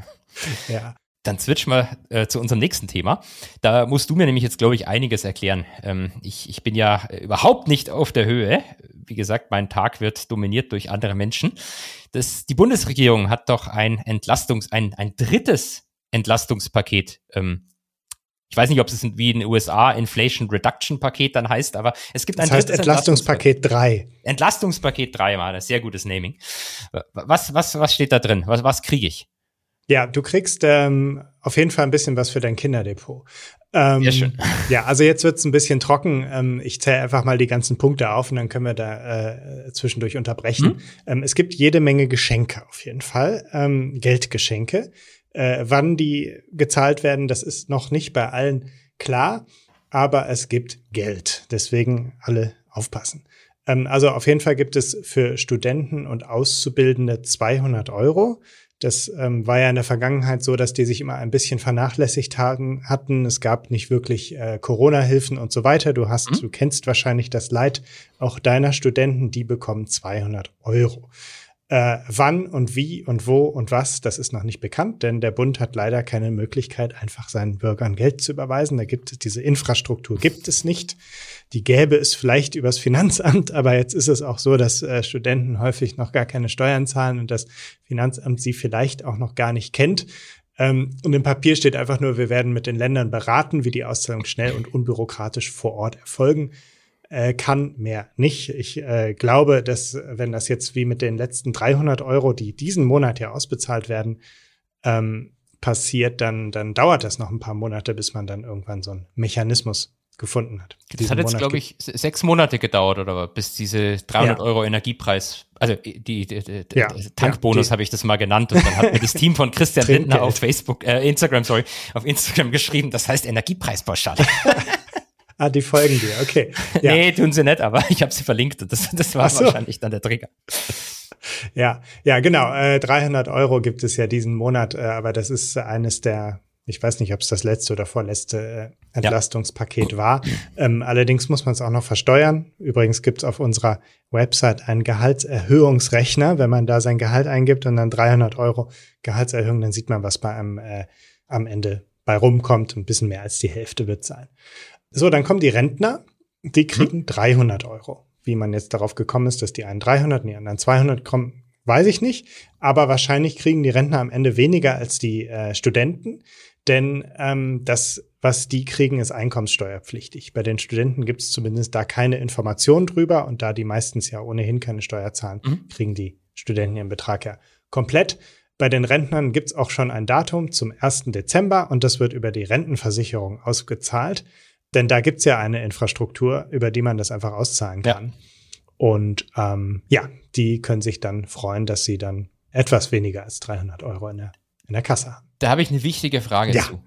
ja. Dann switch mal äh, zu unserem nächsten Thema. Da musst du mir nämlich jetzt, glaube ich, einiges erklären. Ähm, ich, ich bin ja überhaupt nicht auf der Höhe. Wie gesagt, mein Tag wird dominiert durch andere Menschen. Das, die Bundesregierung hat doch ein Entlastungs-, ein, ein drittes Entlastungspaket ähm, ich weiß nicht, ob es wie in den USA Inflation Reduction Paket dann heißt, aber es gibt ein das heißt Entlastungspaket 3. Entlastungspaket 3 war das, sehr gutes Naming. Was, was, was steht da drin? Was, was kriege ich? Ja, du kriegst ähm, auf jeden Fall ein bisschen was für dein Kinderdepot. Ähm, Sehr schön. Ja, also jetzt wird's ein bisschen trocken. Ähm, ich zähle einfach mal die ganzen Punkte auf und dann können wir da äh, zwischendurch unterbrechen. Hm? Ähm, es gibt jede Menge Geschenke auf jeden Fall, ähm, Geldgeschenke. Äh, wann die gezahlt werden, das ist noch nicht bei allen klar, aber es gibt Geld. Deswegen alle aufpassen. Ähm, also auf jeden Fall gibt es für Studenten und Auszubildende 200 Euro. Das ähm, war ja in der Vergangenheit so, dass die sich immer ein bisschen vernachlässigt hatten. hatten. Es gab nicht wirklich äh, Corona-Hilfen und so weiter. Du hast, mhm. du kennst wahrscheinlich das Leid auch deiner Studenten, die bekommen 200 Euro. Äh, wann und wie und wo und was, das ist noch nicht bekannt, denn der Bund hat leider keine Möglichkeit, einfach seinen Bürgern Geld zu überweisen. Da gibt es diese Infrastruktur, gibt es nicht. Die gäbe es vielleicht übers Finanzamt, <laughs> aber jetzt ist es auch so, dass äh, Studenten häufig noch gar keine Steuern zahlen und das Finanzamt sie vielleicht auch noch gar nicht kennt. Ähm, und im Papier steht einfach nur, wir werden mit den Ländern beraten, wie die Auszahlung schnell und unbürokratisch vor Ort erfolgen äh, kann, mehr nicht. Ich äh, glaube, dass wenn das jetzt wie mit den letzten 300 Euro, die diesen Monat ja ausbezahlt werden, ähm, passiert, dann, dann dauert das noch ein paar Monate, bis man dann irgendwann so einen Mechanismus gefunden hat. Das hat jetzt, glaube ich, sechs Monate gedauert oder bis diese 300 ja. Euro Energiepreis, also die, die, die ja. Tankbonus ja, habe ich das mal genannt und dann hat mir das Team von Christian <laughs> Lindner auf Facebook, äh, Instagram, sorry, auf Instagram geschrieben, das heißt Energiepreispauschale. <laughs> Ah, die folgen dir, okay. <laughs> Ja. Nee, tun sie nicht, aber ich habe sie verlinkt und das, das war so. wahrscheinlich dann der Trigger. Ja, ja, genau. Äh, 300 Euro gibt es ja diesen Monat, äh, aber das ist eines der, ich weiß nicht, ob es das letzte oder vorletzte äh, Entlastungspaket ja. war. Ähm, allerdings muss man es auch noch versteuern. Übrigens gibt es auf unserer Website einen Gehaltserhöhungsrechner. Wenn man da sein Gehalt eingibt und dann 300 Euro Gehaltserhöhung, dann sieht man, was bei einem äh, am Ende bei rumkommt. Ein bisschen mehr als die Hälfte wird sein. So, dann kommen die Rentner, die kriegen hm. 300 Euro. Wie man jetzt darauf gekommen ist, dass die einen 300 und die anderen 200 kommen, weiß ich nicht. Aber wahrscheinlich kriegen die Rentner am Ende weniger als die äh, Studenten, denn ähm, das, was die kriegen, ist einkommenssteuerpflichtig. Bei den Studenten gibt es zumindest da keine Informationen drüber und da die meistens ja ohnehin keine Steuer zahlen, mhm. kriegen die Studenten ihren Betrag ja komplett. Bei den Rentnern gibt es auch schon ein Datum zum 1. Dezember und das wird über die Rentenversicherung ausgezahlt. Denn da gibt's ja eine Infrastruktur, über die man das einfach auszahlen kann. Ja. Und ähm, ja, die können sich dann freuen, dass sie dann etwas weniger als 300 Euro in der, in der Kasse haben. Da habe ich eine wichtige Frage ja. zu.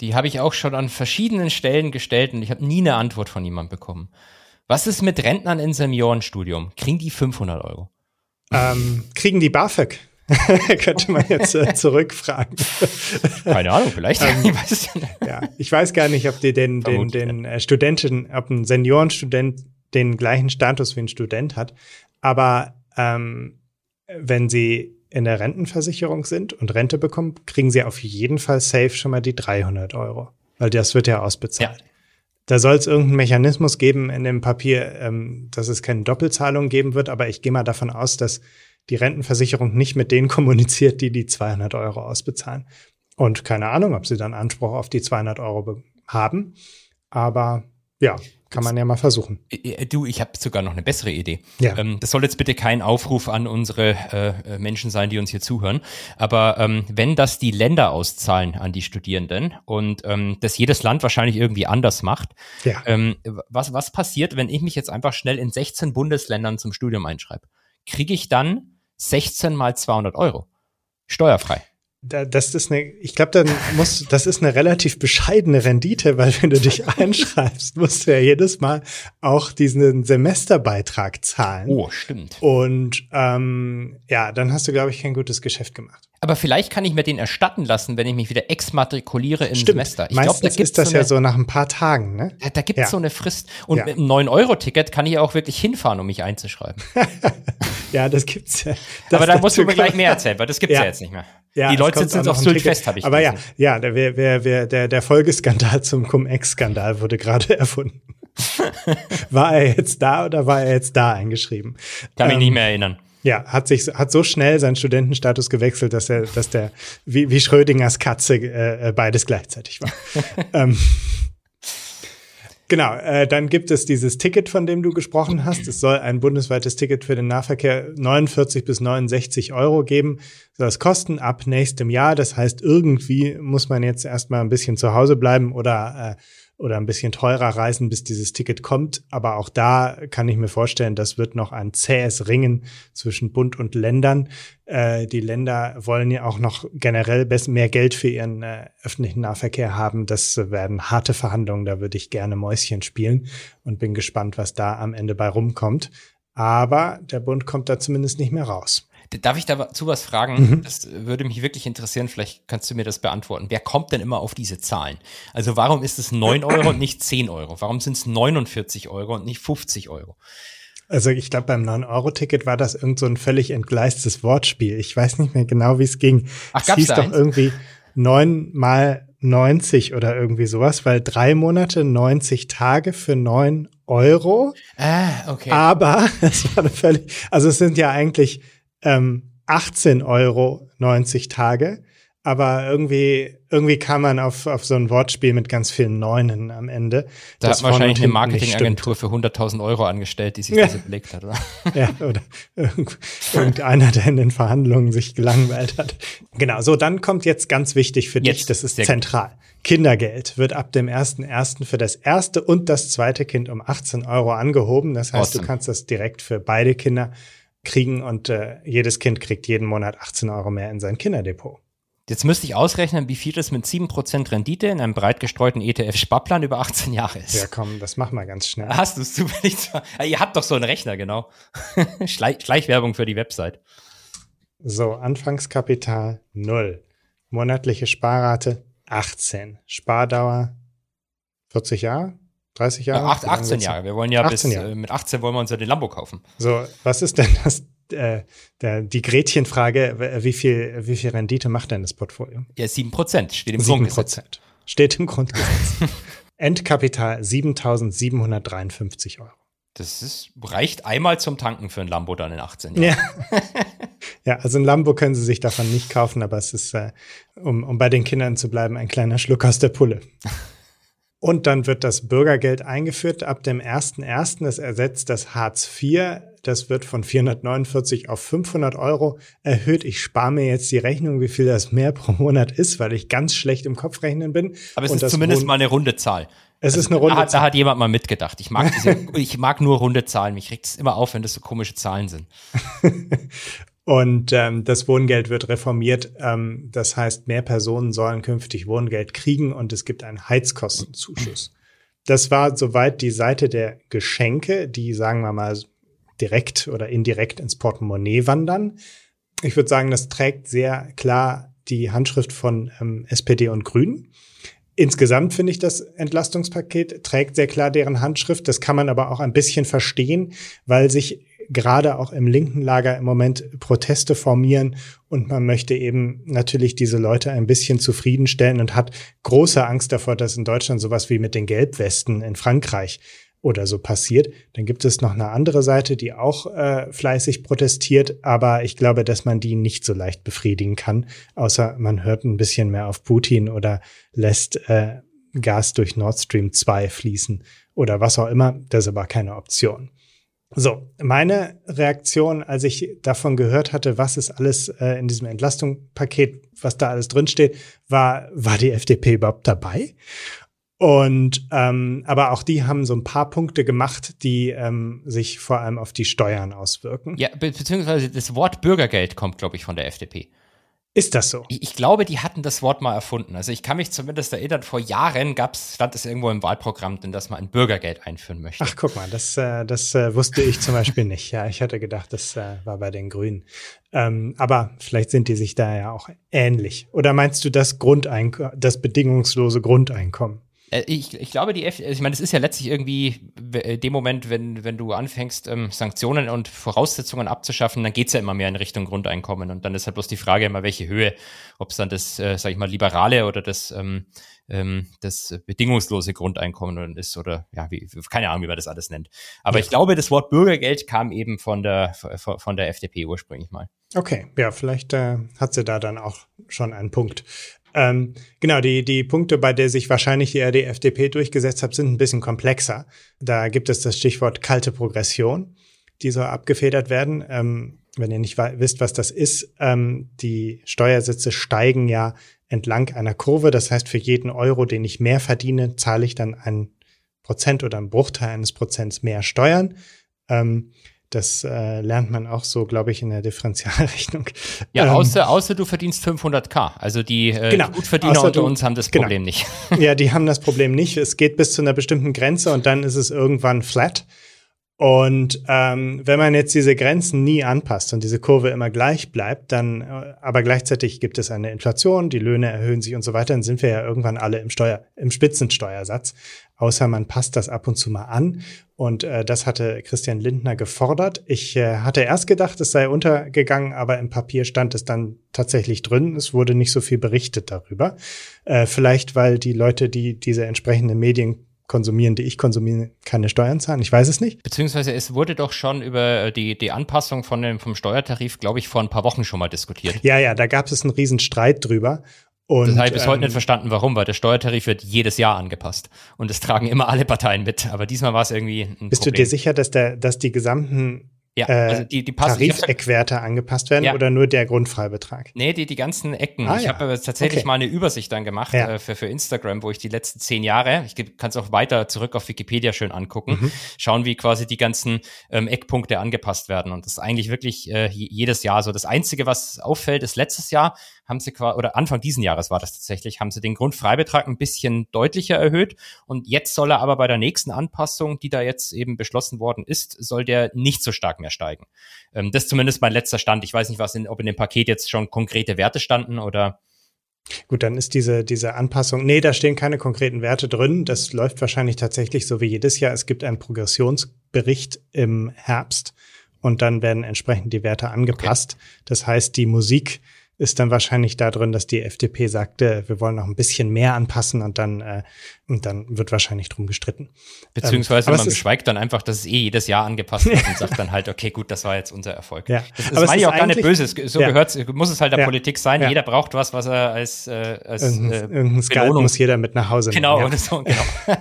Die habe ich auch schon an verschiedenen Stellen gestellt und ich habe nie eine Antwort von jemandem bekommen. Was ist mit Rentnern in Seniorenstudium? Kriegen die 500 Euro? Ähm, kriegen die BAföG? <laughs> Könnte man jetzt äh, zurückfragen. <laughs> Keine Ahnung, vielleicht. ähm, ich, weiß ja, ich weiß gar nicht, ob die den, den, den äh, Studenten, ob ein Seniorenstudent den gleichen Status wie ein Student hat. Aber ähm, wenn sie in der Rentenversicherung sind und Rente bekommen, kriegen sie auf jeden Fall safe schon mal die 300 Euro. Weil das wird ja ausbezahlt. Ja. Da soll es irgendeinen Mechanismus geben in dem Papier, ähm, dass es keine Doppelzahlung geben wird, aber ich gehe mal davon aus, dass die Rentenversicherung nicht mit denen kommuniziert, die die 200 Euro ausbezahlen. Und keine Ahnung, ob sie dann Anspruch auf die 200 Euro haben. Aber ja, kann man ja mal versuchen. Äh, äh, du, ich habe sogar noch eine bessere Idee. Ja. Ähm, das soll jetzt bitte kein Aufruf an unsere äh, Menschen sein, die uns hier zuhören. Aber ähm, wenn das die Länder auszahlen an die Studierenden und ähm, das jedes Land wahrscheinlich irgendwie anders macht, ja. ähm, was, was passiert, wenn ich mich jetzt einfach schnell in 16 Bundesländern zum Studium einschreibe? Kriege ich dann 16 mal 200 Euro. Steuerfrei. Da, das ist eine, ich glaube, dann muss, das ist eine relativ bescheidene Rendite, weil wenn du dich <laughs> einschreibst, musst du ja jedes Mal auch diesen Semesterbeitrag zahlen. Oh, stimmt. Und ähm, ja, dann hast du, glaube ich, kein gutes Geschäft gemacht. Aber vielleicht kann ich mir den erstatten lassen, wenn ich mich wieder exmatrikuliere im Stimmt. Semester. Ich glaube, da ist das so eine, ja so nach ein paar Tagen, ne? Da, da gibt es ja. so eine Frist. Und ja. mit einem 9-Euro-Ticket kann ich auch wirklich hinfahren, um mich einzuschreiben. <laughs> ja, das gibt's ja. Das Aber da musst du mir gleich mehr <laughs> erzählen, weil das gibt's ja, ja jetzt nicht mehr. Ja, die Leute sitzen auf Sylt fest, habe ich Aber gesehen. ja, ja, der, der, der, der, der Folgeskandal <laughs> zum Cum-Ex-Skandal wurde gerade <laughs> erfunden. <laughs> war er jetzt da oder war er jetzt da eingeschrieben? Kann mich ähm, nicht mehr erinnern. Ja, hat sich hat so schnell seinen Studentenstatus gewechselt, dass er, dass der wie, wie Schrödingers Katze äh, äh beides gleichzeitig war. ähm, genau, äh, dann gibt es dieses Ticket, von dem du gesprochen hast. Es soll ein bundesweites Ticket für den Nahverkehr 49 bis 69 Euro geben. Es kosten ab nächstem Jahr. Das heißt, irgendwie muss man jetzt erstmal ein bisschen zu Hause bleiben oder äh, oder ein bisschen teurer reisen, bis dieses Ticket kommt. Aber auch da kann ich mir vorstellen, das wird noch ein zähes Ringen zwischen Bund und Ländern. Äh, die Länder wollen ja auch noch generell mehr Geld für ihren äh, öffentlichen Nahverkehr haben. Das werden harte Verhandlungen. Da würde ich gerne Mäuschen spielen und bin gespannt, was da am Ende bei rumkommt. Aber der Bund kommt da zumindest nicht mehr raus. Darf ich dazu was fragen? Mhm. Das würde mich wirklich interessieren. Vielleicht kannst du mir das beantworten. Wer kommt denn immer auf diese Zahlen? Also warum ist es 9 Euro und nicht 10 Euro? Warum sind es 49 Euro und nicht 50 Euro? Also ich glaube, beim 9-Euro-Ticket war das irgend so ein völlig entgleistes Wortspiel. Ich weiß nicht mehr genau, wie es ging. Ach, es hieß doch eins? irgendwie 9 mal 90 oder irgendwie sowas, weil drei Monate 90 Tage für 9 Euro. Ah, okay. Aber <laughs> es war völlig, also es sind ja eigentlich ähm, 18 Euro 90 Tage. Aber irgendwie, irgendwie kam man auf, auf so ein Wortspiel mit ganz vielen Neunen am Ende. Da hat wahrscheinlich eine Marketingagentur für 100.000 Euro angestellt, die sich ja. das überlegt hat, oder? <laughs> Ja, oder irgendeiner, der in den Verhandlungen sich gelangweilt hat. Genau, so, dann kommt jetzt ganz wichtig für jetzt, dich, das ist zentral. Kindergeld wird ab dem 1.1. für das erste und das zweite Kind um 18 Euro angehoben. Das heißt, awesome. du kannst das direkt für beide Kinder kriegen und äh, jedes Kind kriegt jeden Monat 18 Euro mehr in sein Kinderdepot. Jetzt müsste ich ausrechnen, wie viel das mit 7% Rendite in einem breit gestreuten ETF-Sparplan über 18 Jahre ist. Ja, komm, das machen wir ganz schnell. Hast du es zufällig? <laughs> Ja, ihr habt doch so einen Rechner, genau. <laughs> Schleich Schleichwerbung für die Website. So, Anfangskapital 0. Monatliche Sparrate 18. Spardauer 40 Jahre? 30 Jahre? Ach, 18 Jahre. Wir wollen ja bis, Jahre. Äh, mit 18 wollen wir uns ja den Lambo kaufen. So, was ist denn das, äh, der, die Gretchenfrage, wie viel, wie viel Rendite macht denn das Portfolio? Ja, 7 Prozent, steht im 7%. Grundgesetz. Steht im Grundgesetz. <laughs> Endkapital 7.753 Euro. Das ist, reicht einmal zum Tanken für ein Lambo dann in 18 Jahren. Ja. <laughs> ja, also ein Lambo können Sie sich davon nicht kaufen, aber es ist, äh, um, um bei den Kindern zu bleiben, ein kleiner Schluck aus der Pulle. Und dann wird das Bürgergeld eingeführt ab dem 1.1. Das ersetzt das Hartz IV. Das wird von 449 auf 500 Euro erhöht. Ich spare mir jetzt die Rechnung, wie viel das mehr pro Monat ist, weil ich ganz schlecht im Kopf rechnen bin. Aber es Und ist zumindest Wohn mal eine runde Zahl. Es also, ist eine runde da, Zahl. Da hat jemand mal mitgedacht. Ich mag, diese, <laughs> ich mag nur runde Zahlen. Mich regt es immer auf, wenn das so komische Zahlen sind. <laughs> Und ähm, das Wohngeld wird reformiert. Ähm, das heißt, mehr Personen sollen künftig Wohngeld kriegen und es gibt einen Heizkostenzuschuss. Das war soweit die Seite der Geschenke, die, sagen wir mal, direkt oder indirekt ins Portemonnaie wandern. Ich würde sagen, das trägt sehr klar die Handschrift von ähm, SPD und Grünen. Insgesamt finde ich, das Entlastungspaket trägt sehr klar deren Handschrift. Das kann man aber auch ein bisschen verstehen, weil sich gerade auch im linken Lager im Moment Proteste formieren und man möchte eben natürlich diese Leute ein bisschen zufriedenstellen und hat große Angst davor, dass in Deutschland sowas wie mit den Gelbwesten in Frankreich oder so passiert. Dann gibt es noch eine andere Seite, die auch äh, fleißig protestiert, aber ich glaube, dass man die nicht so leicht befriedigen kann, außer man hört ein bisschen mehr auf Putin oder lässt äh, Gas durch Nord Stream 2 fließen oder was auch immer. Das ist aber keine Option. So, meine Reaktion, als ich davon gehört hatte, was ist alles äh, in diesem Entlastungspaket, was da alles drinsteht, war, war die FDP überhaupt dabei? Und ähm, aber auch die haben so ein paar Punkte gemacht, die ähm, sich vor allem auf die Steuern auswirken. Ja, be beziehungsweise das Wort Bürgergeld kommt, glaube ich, von der FDP. Ist das so? Ich, ich, glaube, die hatten das Wort mal erfunden. Also ich kann mich zumindest erinnern, vor Jahren gab's, stand es irgendwo im Wahlprogramm, denn dass man ein Bürgergeld einführen möchte. Ach, guck mal, das, äh, das äh, wusste ich zum Beispiel nicht. Ja, ich hatte gedacht, das äh, war bei den Grünen. Ähm, aber vielleicht sind die sich da ja auch ähnlich. Oder meinst du das Grundeinkommen, das bedingungslose Grundeinkommen? Äh, ich, ich glaube, die F ich meine, es ist ja letztlich irgendwie äh, dem Moment, wenn, wenn du anfängst, ähm, Sanktionen und Voraussetzungen abzuschaffen, dann geht's ja immer mehr in Richtung Grundeinkommen. Und dann ist halt bloß die Frage immer, welche Höhe, ob es dann das, äh, sag ich mal, liberale oder das, ähm, ähm, das bedingungslose Grundeinkommen ist oder ja, wie, keine Ahnung, wie man das alles nennt. Aber ja. ich glaube, das Wort Bürgergeld kam eben von der, von der FDP ursprünglich mal. Okay, ja, vielleicht äh, hat sie da dann auch schon einen Punkt. Ähm, genau, die, die Punkte, bei der sich wahrscheinlich die RD-FDP durchgesetzt hat, sind ein bisschen komplexer. Da gibt es das Stichwort kalte Progression, die soll abgefedert werden. Ähm, wenn ihr nicht wisst, was das ist, ähm, die Steuersätze steigen ja entlang einer Kurve. Das heißt, für jeden Euro, den ich mehr verdiene, zahle ich dann ein Prozent oder einen Bruchteil eines Prozents mehr Steuern. Ähm, das äh, lernt man auch so, glaube ich, in der Differentialrechnung. <laughs> Ja, ähm, außer, außer du verdienst 500k. Also die, äh, genau, die Gutverdiener unter du, uns haben das genau. Problem nicht. <laughs> Ja, die haben das Problem nicht. Es geht bis zu einer bestimmten Grenze und dann ist es irgendwann flat. Und ähm, wenn man jetzt diese Grenzen nie anpasst und diese Kurve immer gleich bleibt, dann äh, aber gleichzeitig gibt es eine Inflation, die Löhne erhöhen sich und so weiter, dann sind wir ja irgendwann alle im Steuer im Spitzensteuersatz, außer man passt das ab und zu mal an. Und äh, das hatte Christian Lindner gefordert. Ich äh, hatte erst gedacht, es sei untergegangen, aber im Papier stand es dann tatsächlich drin. Es wurde nicht so viel berichtet darüber. Äh, vielleicht, weil die Leute, die diese entsprechenden Medien konsumieren, die ich konsumiere, keine Steuern zahlen? Ich weiß es nicht. Beziehungsweise es wurde doch schon über die, die Anpassung von dem, vom Steuertarif, glaube ich, vor ein paar Wochen schon mal diskutiert. Ja, ja, da gab es einen riesen Streit drüber. Und, das habe ich bis heute ähm, nicht verstanden, warum, weil der Steuertarif wird jedes Jahr angepasst. Und es tragen immer alle Parteien mit. Aber diesmal war es irgendwie ein Bist Problem. du dir sicher, dass der, dass die gesamten ja, äh, also die, die Tarifeckwerte angepasst werden ja. oder nur der Grundfreibetrag? Nee, die, die ganzen Ecken. Ah, ich ja. habe tatsächlich okay. mal eine Übersicht dann gemacht ja. äh, für, für Instagram, wo ich die letzten zehn Jahre, ich kann es auch weiter zurück auf Wikipedia schön angucken, mhm. schauen, wie quasi die ganzen ähm, Eckpunkte angepasst werden. Und das ist eigentlich wirklich äh, jedes Jahr so. Das Einzige, was auffällt, ist letztes Jahr haben sie quasi, oder Anfang diesen Jahres war das tatsächlich, haben sie den Grundfreibetrag ein bisschen deutlicher erhöht. Und jetzt soll er aber bei der nächsten Anpassung, die da jetzt eben beschlossen worden ist, soll der nicht so stark mehr steigen. Ähm, das ist zumindest mein letzter Stand. Ich weiß nicht, was in, ob in dem Paket jetzt schon konkrete Werte standen oder Gut, dann ist diese, diese Anpassung, nee, da stehen keine konkreten Werte drin. Das läuft wahrscheinlich tatsächlich so wie jedes Jahr. Es gibt einen Progressionsbericht im Herbst und dann werden entsprechend die Werte angepasst. Okay. Das heißt, die Musik ist dann wahrscheinlich da drin, dass die FDP sagte, wir wollen noch ein bisschen mehr anpassen und dann, äh, und dann wird wahrscheinlich drum gestritten. Beziehungsweise ähm, man beschweigt dann einfach, dass es eh jedes Jahr angepasst wird und <laughs> sagt dann halt, okay, gut, das war jetzt unser Erfolg. Ja. Das, das meine ich auch gar nicht böse. So ja. gehört, muss es halt der ja. Politik sein. Ja. Jeder braucht was, was er als, äh, als irgendein, äh, irgendein Belohnung muss jeder mit nach Hause nehmen. Genau, oder so, genau. <laughs>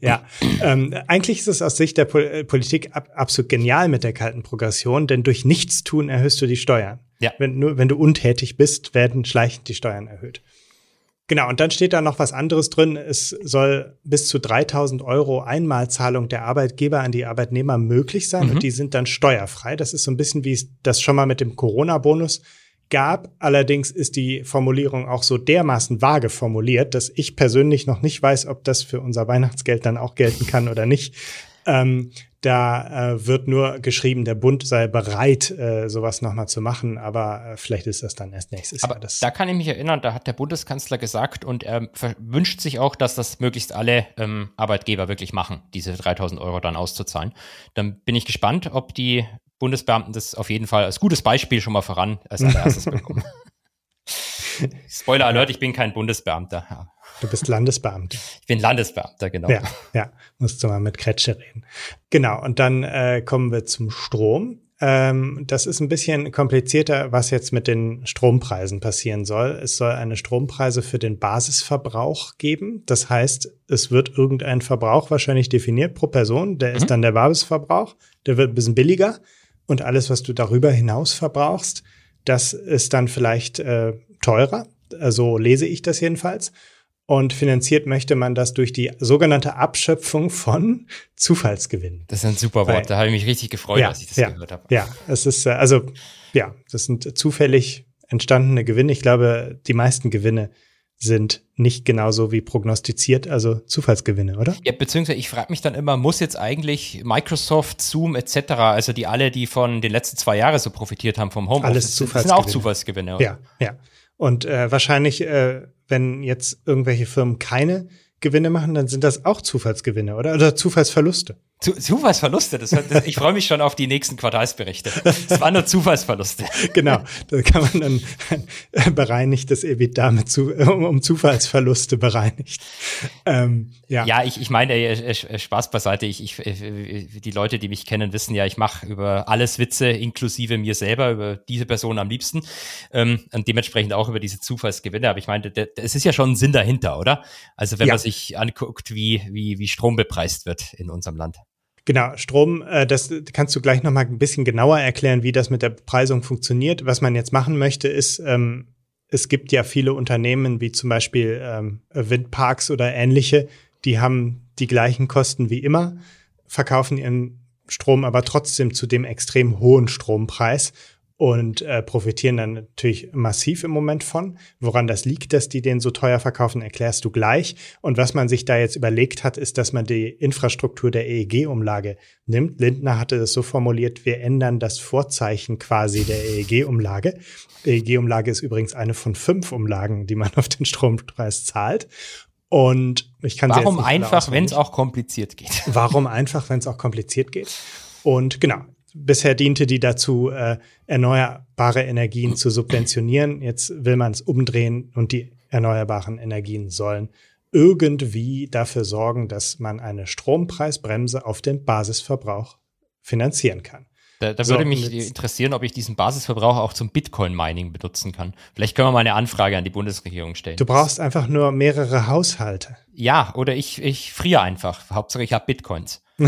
ja, ähm, eigentlich ist es aus Sicht der Pol äh, Politik ab, absolut genial mit der kalten Progression, denn durch Nichtstun erhöhst du die Steuern. Ja. Wenn, nur, wenn du untätig bist, werden schleichend die Steuern erhöht. Genau, und dann steht da noch was anderes drin. Es soll bis zu 3000 Euro Einmalzahlung der Arbeitgeber an die Arbeitnehmer möglich sein mhm. und die sind dann steuerfrei. Das ist so ein bisschen wie es das schon mal mit dem Corona-Bonus gab. Allerdings ist die Formulierung auch so dermaßen vage formuliert, dass ich persönlich noch nicht weiß, ob das für unser Weihnachtsgeld dann auch gelten kann oder nicht. Ähm, da äh, wird nur geschrieben, der Bund sei bereit, äh, sowas nochmal zu machen, aber äh, vielleicht ist das dann erst nächstes aber Jahr. Das da kann ich mich erinnern, da hat der Bundeskanzler gesagt und er wünscht sich auch, dass das möglichst alle ähm, Arbeitgeber wirklich machen, diese 3000 Euro dann auszuzahlen. Dann bin ich gespannt, ob die Bundesbeamten das auf jeden Fall als gutes Beispiel schon mal voran als allererstes <laughs> bekommen. Spoiler Alert, ich bin kein Bundesbeamter. Du bist Landesbeamter. Ich bin Landesbeamter, genau. Ja, ja, musst du mal mit Kretsche reden. Genau, und dann äh, kommen wir zum Strom. Ähm, das ist ein bisschen komplizierter, was jetzt mit den Strompreisen passieren soll. Es soll eine Strompreise für den Basisverbrauch geben. Das heißt, es wird irgendein Verbrauch wahrscheinlich definiert pro Person. Der mhm. ist dann der Basisverbrauch. Der wird ein bisschen billiger. Und alles, was du darüber hinaus verbrauchst, das ist dann vielleicht äh, teurer. So also lese ich das jedenfalls. Und finanziert möchte man das durch die sogenannte Abschöpfung von <laughs> Zufallsgewinnen. Das ist ein super Wort. Da habe ich mich richtig gefreut, ja, als ich das ja, gehört habe. Ja, es ist, äh, also, ja, das sind zufällig entstandene Gewinne, ich glaube, die meisten Gewinne sind nicht genauso wie prognostiziert, also Zufallsgewinne, oder? Ja, beziehungsweise ich frage mich dann immer, muss jetzt eigentlich Microsoft, Zoom etc., also die alle, die von den letzten zwei Jahren so profitiert haben vom Homeoffice, Alles Zufallsgewinne. sind auch Zufallsgewinne. Oder? Ja, ja. Und äh, wahrscheinlich, äh, wenn jetzt irgendwelche Firmen keine Gewinne machen, dann sind das auch Zufallsgewinne, oder? Oder Zufallsverluste. Zu, Zufallsverluste, das, das, ich freue mich schon auf die nächsten Quartalsberichte. Das waren nur Zufallsverluste. genau, da kann man dann ein bereinigtes EBITDA mit zu, um, Zufallsverluste bereinigt. Ähm, ja. ja, ich, ich meine, äh, äh, Spaß beiseite. Ich, ich, äh, die Leute, die mich kennen, wissen ja, ich mache über alles Witze, inklusive mir selber, über diese Person am liebsten ähm, und dementsprechend auch über diese Zufallsgewinne. Aber ich meine, es ist ja schon ein Sinn dahinter, oder? Also wenn ja. man sich anguckt, wie, wie, wie Strom bepreist wird in unserem Land. Genau, Strom, äh, das kannst du gleich noch mal ein bisschen genauer erklären, wie das mit der Bepreisung funktioniert. Was man jetzt machen möchte, ist, ähm, es gibt ja viele Unternehmen, wie zum Beispiel ähm, Windparks oder ähnliche, die haben die gleichen Kosten wie immer, verkaufen ihren Strom aber trotzdem zu dem extrem hohen Strompreis und äh, profitieren dann natürlich massiv im Moment von. Woran das liegt, dass die den so teuer verkaufen, erklärst du gleich. Und was man sich da jetzt überlegt hat, ist, dass man die Infrastruktur der EEG-Umlage nimmt. Lindner hatte es so formuliert, wir ändern das Vorzeichen quasi der EEG-Umlage. EEG-Umlage ist übrigens eine von fünf Umlagen, die man <laughs> auf den Strompreis zahlt. Und ich kann Warum einfach, wenn es auch kompliziert geht? Warum einfach, wenn es auch kompliziert geht? Und genau, bisher diente die dazu, äh, erneuerbare Energien zu subventionieren. Jetzt will man es umdrehen und die erneuerbaren Energien sollen irgendwie dafür sorgen, dass man eine Strompreisbremse auf den Basisverbrauch finanzieren kann. Da, da so, würde mich interessieren, ob ich diesen Basisverbrauch auch zum Bitcoin-Mining benutzen kann. Vielleicht können wir mal eine Anfrage an die Bundesregierung stellen. Du brauchst einfach nur mehrere Haushalte. Ja, oder ich, ich friere einfach. Hauptsache ich habe Bitcoins. <laughs>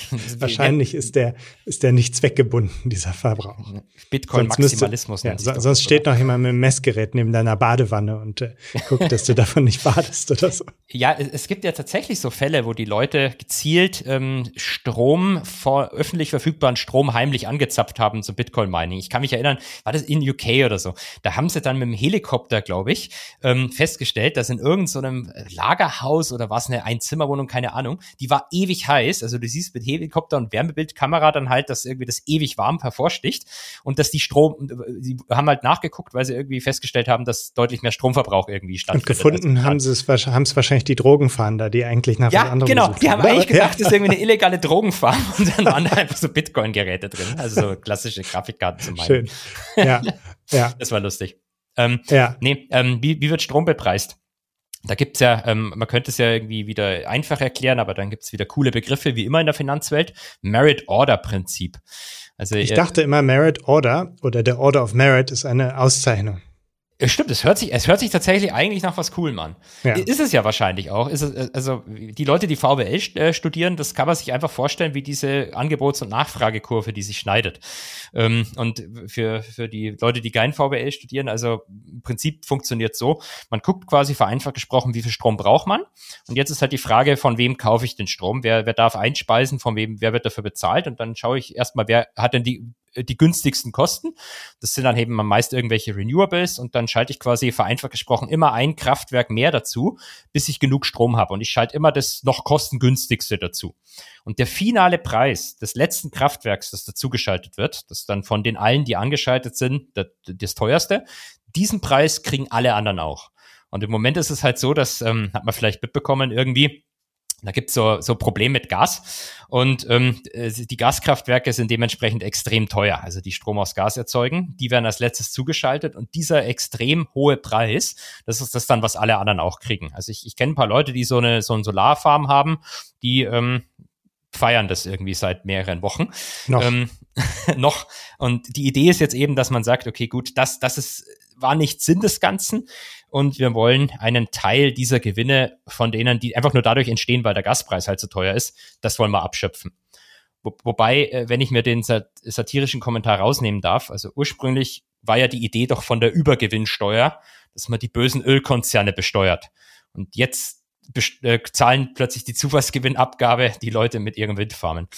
<laughs> Wahrscheinlich ist der, ist der nicht zweckgebunden, dieser Verbrauch. Bitcoin-Maximalismus. Ja, so, sonst steht noch jemand mit einem Messgerät neben deiner Badewanne und äh, guckt, dass du davon nicht badest oder so. <laughs> Ja, es gibt ja tatsächlich so Fälle, wo die Leute gezielt ähm, Strom vor öffentlich verfügbaren Strom heimlich angezapft haben zum Bitcoin-Mining. Ich kann mich erinnern, war das in UK oder so? Da haben sie dann mit dem Helikopter, glaube ich, ähm, festgestellt, dass in irgendeinem so Lagerhaus oder was eine Einzimmerwohnung, keine Ahnung, die war ewig heiß. Also du siehst mit Helikopter und Wärmebildkamera dann halt, dass irgendwie das ewig warm hervorsticht und dass die Strom, sie haben halt nachgeguckt, weil sie irgendwie festgestellt haben, dass deutlich mehr Stromverbrauch irgendwie stattfindet. Und gefunden haben sie es, haben es wahrscheinlich die Drogenfahnder, die eigentlich nach ja, was anderem genau, die haben eigentlich gedacht, ja. das ist irgendwie eine <laughs> illegale Drogenfarm und dann waren da einfach so Bitcoin-Geräte drin, also so klassische Grafikkarten zum Beispiel. Schön, ja, ja. <laughs> Das war lustig. Ähm, ja. Nee, ähm, wie, wie wird Strom bepreist? Da gibt's ja, ähm, man könnte es ja irgendwie wieder einfach erklären, aber dann gibt's wieder coole Begriffe, wie immer in der Finanzwelt. Merit-Order-Prinzip. Also, ich äh, dachte immer, Merit Order oder der Order of Merit ist eine Auszeichnung. Stimmt, es hört sich, es hört sich tatsächlich eigentlich nach was Coolem an. Ja. Ist es ja wahrscheinlich auch. Es, also die Leute, die VWL äh, studieren, das kann man sich einfach vorstellen, wie diese Angebots- und Nachfragekurve, die sich schneidet. Ähm, und für, für die Leute, die kein VWL studieren, also im Prinzip funktioniert so, man guckt quasi vereinfacht gesprochen, wie viel Strom braucht man. Und jetzt ist halt die Frage, von wem kaufe ich den Strom? Wer, wer darf einspeisen, von wem, wer wird dafür bezahlt? Und dann schaue ich erstmal, wer hat denn die die günstigsten Kosten. Das sind dann eben meist irgendwelche Renewables und dann schalte ich quasi vereinfacht gesprochen immer ein Kraftwerk mehr dazu, bis ich genug Strom habe. Und ich schalte immer das noch kostengünstigste dazu. Und der finale Preis des letzten Kraftwerks, das dazugeschaltet wird, das dann von den allen, die angeschaltet sind, das, das teuerste, diesen Preis kriegen alle anderen auch. Und im Moment ist es halt so, dass, ähm, hat man vielleicht mitbekommen, irgendwie, da gibt's so, so Probleme mit Gas und ähm, äh, die Gaskraftwerke sind dementsprechend extrem teuer, also die Strom aus Gas erzeugen. Die werden als letztes zugeschaltet und dieser extrem hohe Preis, das ist das dann, was alle anderen auch kriegen. Also ich, ich kenne ein paar Leute, die so eine so eine Solarfarm haben, die ähm, feiern das irgendwie seit mehreren Wochen. Noch. Ähm, <laughs> noch. Und die Idee ist jetzt eben, dass man sagt, okay, gut, das, das ist, war nicht Sinn des Ganzen und wir wollen einen Teil dieser Gewinne von denen, die einfach nur dadurch entstehen, weil der Gaspreis halt so teuer ist, das wollen wir abschöpfen. Wo, wobei, äh, wenn ich mir den satirischen Kommentar rausnehmen darf, also ursprünglich war ja die Idee doch von der Übergewinnsteuer, dass man die bösen Ölkonzerne besteuert. Und jetzt äh, zahlen plötzlich die Zufallsgewinnabgabe die Leute mit ihren Windfarmen.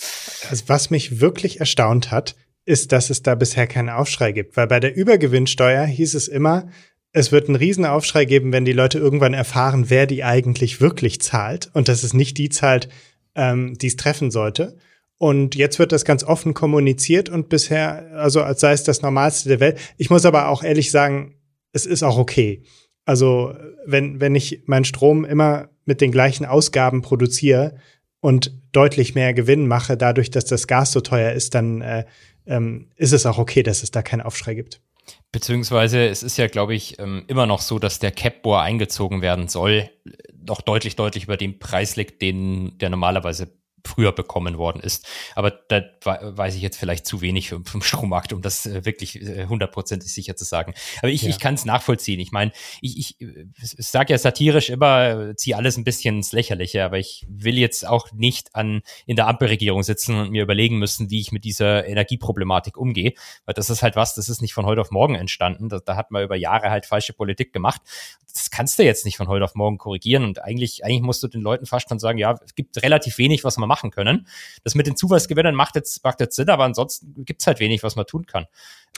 Also was mich wirklich erstaunt hat, ist, dass es da bisher keinen Aufschrei gibt. Weil bei der Übergewinnsteuer hieß es immer, es wird einen Riesenaufschrei geben, wenn die Leute irgendwann erfahren, wer die eigentlich wirklich zahlt und dass es nicht die zahlt, ähm, die es treffen sollte. Und jetzt wird das ganz offen kommuniziert und bisher, also als sei es das Normalste der Welt. Ich muss aber auch ehrlich sagen, es ist auch okay. Also wenn, wenn ich meinen Strom immer mit den gleichen Ausgaben produziere und deutlich mehr Gewinn mache, dadurch, dass das Gas so teuer ist, dann äh, ähm, ist es auch okay, dass es da keinen Aufschrei gibt. Beziehungsweise es ist ja, glaube ich, ähm, immer noch so, dass der Cap, wo eingezogen werden soll, noch deutlich, deutlich über dem Preis liegt, den der normalerweise früher bekommen worden ist. Aber da weiß ich jetzt vielleicht zu wenig vom, Strommarkt, um das äh, wirklich äh, hundertprozentig sicher zu sagen. Aber ich, ja. ich kann es nachvollziehen. Ich meine, ich, ich, sage ja satirisch immer, ziehe alles ein bisschen ins Lächerliche, aber ich will jetzt auch nicht an in der Ampelregierung sitzen und mir überlegen müssen, wie ich mit dieser Energieproblematik umgehe. Weil das ist halt was, das ist nicht von heute auf morgen entstanden. Da, da hat man über Jahre halt falsche Politik gemacht. Das kannst du jetzt nicht von heute auf morgen korrigieren. Und eigentlich, eigentlich musst du den Leuten fast schon sagen, ja, es gibt relativ wenig, was man machen können. Das mit den Zufallsgewinnern macht jetzt, macht jetzt Sinn, aber ansonsten gibt's halt wenig, was man tun kann.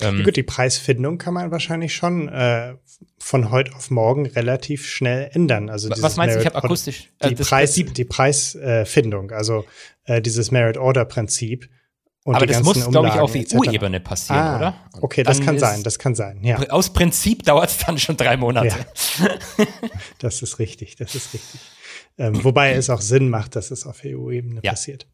Ähm, Gut, die Preisfindung kann man wahrscheinlich schon äh, von heute auf morgen relativ schnell ändern. Also was meinst du? Ich habe akustisch äh, die, Preis, die Preisfindung, also äh, dieses Merit Order Prinzip. Aber das muss, glaube ich, auf EU-Ebene passieren, ah, oder? Okay, das kann sein, das kann sein, ja. Aus Prinzip <laughs> dauert es dann schon drei Monate. Ja. <laughs> das ist richtig, das ist richtig. Ähm, wobei es auch Sinn macht, dass es auf EU-Ebene ja. passiert.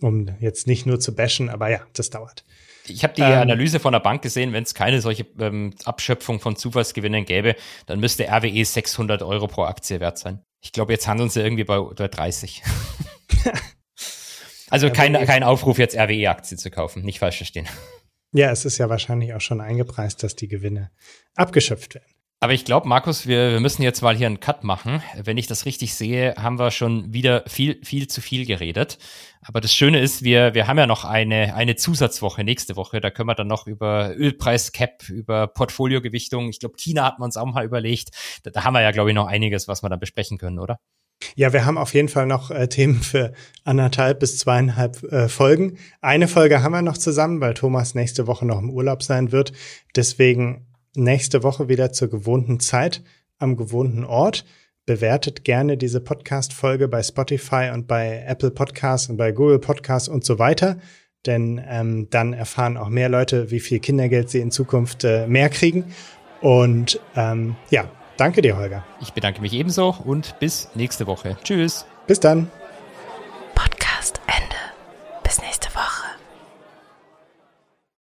Um jetzt nicht nur zu bashen, aber ja, das dauert. Ich habe die ähm, Analyse von der Bank gesehen, wenn es keine solche ähm, Abschöpfung von Zufallsgewinnen gäbe, dann müsste RWE 600 Euro pro Aktie wert sein. Ich glaube, jetzt handeln sie irgendwie bei, bei 30. <laughs> also kein, kein Aufruf, jetzt RWE-Aktie zu kaufen, nicht falsch verstehen. Ja, es ist ja wahrscheinlich auch schon eingepreist, dass die Gewinne abgeschöpft werden. Aber ich glaube, Markus, wir, wir müssen jetzt mal hier einen Cut machen. Wenn ich das richtig sehe, haben wir schon wieder viel, viel zu viel geredet. Aber das Schöne ist, wir, wir haben ja noch eine, eine Zusatzwoche nächste Woche. Da können wir dann noch über Ölpreis-Cap, über Portfoliogewichtung. Ich glaube, China hat man uns auch mal überlegt. Da, da haben wir ja, glaube ich, noch einiges, was wir dann besprechen können, oder? Ja, wir haben auf jeden Fall noch äh, Themen für anderthalb bis zweieinhalb äh, Folgen. Eine Folge haben wir noch zusammen, weil Thomas nächste Woche noch im Urlaub sein wird. Deswegen nächste Woche wieder zur gewohnten Zeit am gewohnten Ort. Bewertet gerne diese Podcast-Folge bei Spotify und bei Apple Podcasts und bei Google Podcasts und so weiter. Denn ähm, dann erfahren auch mehr Leute, wie viel Kindergeld sie in Zukunft äh, mehr kriegen. Und ähm, ja, danke dir, Holger. Ich bedanke mich ebenso und bis nächste Woche. Tschüss. Bis dann.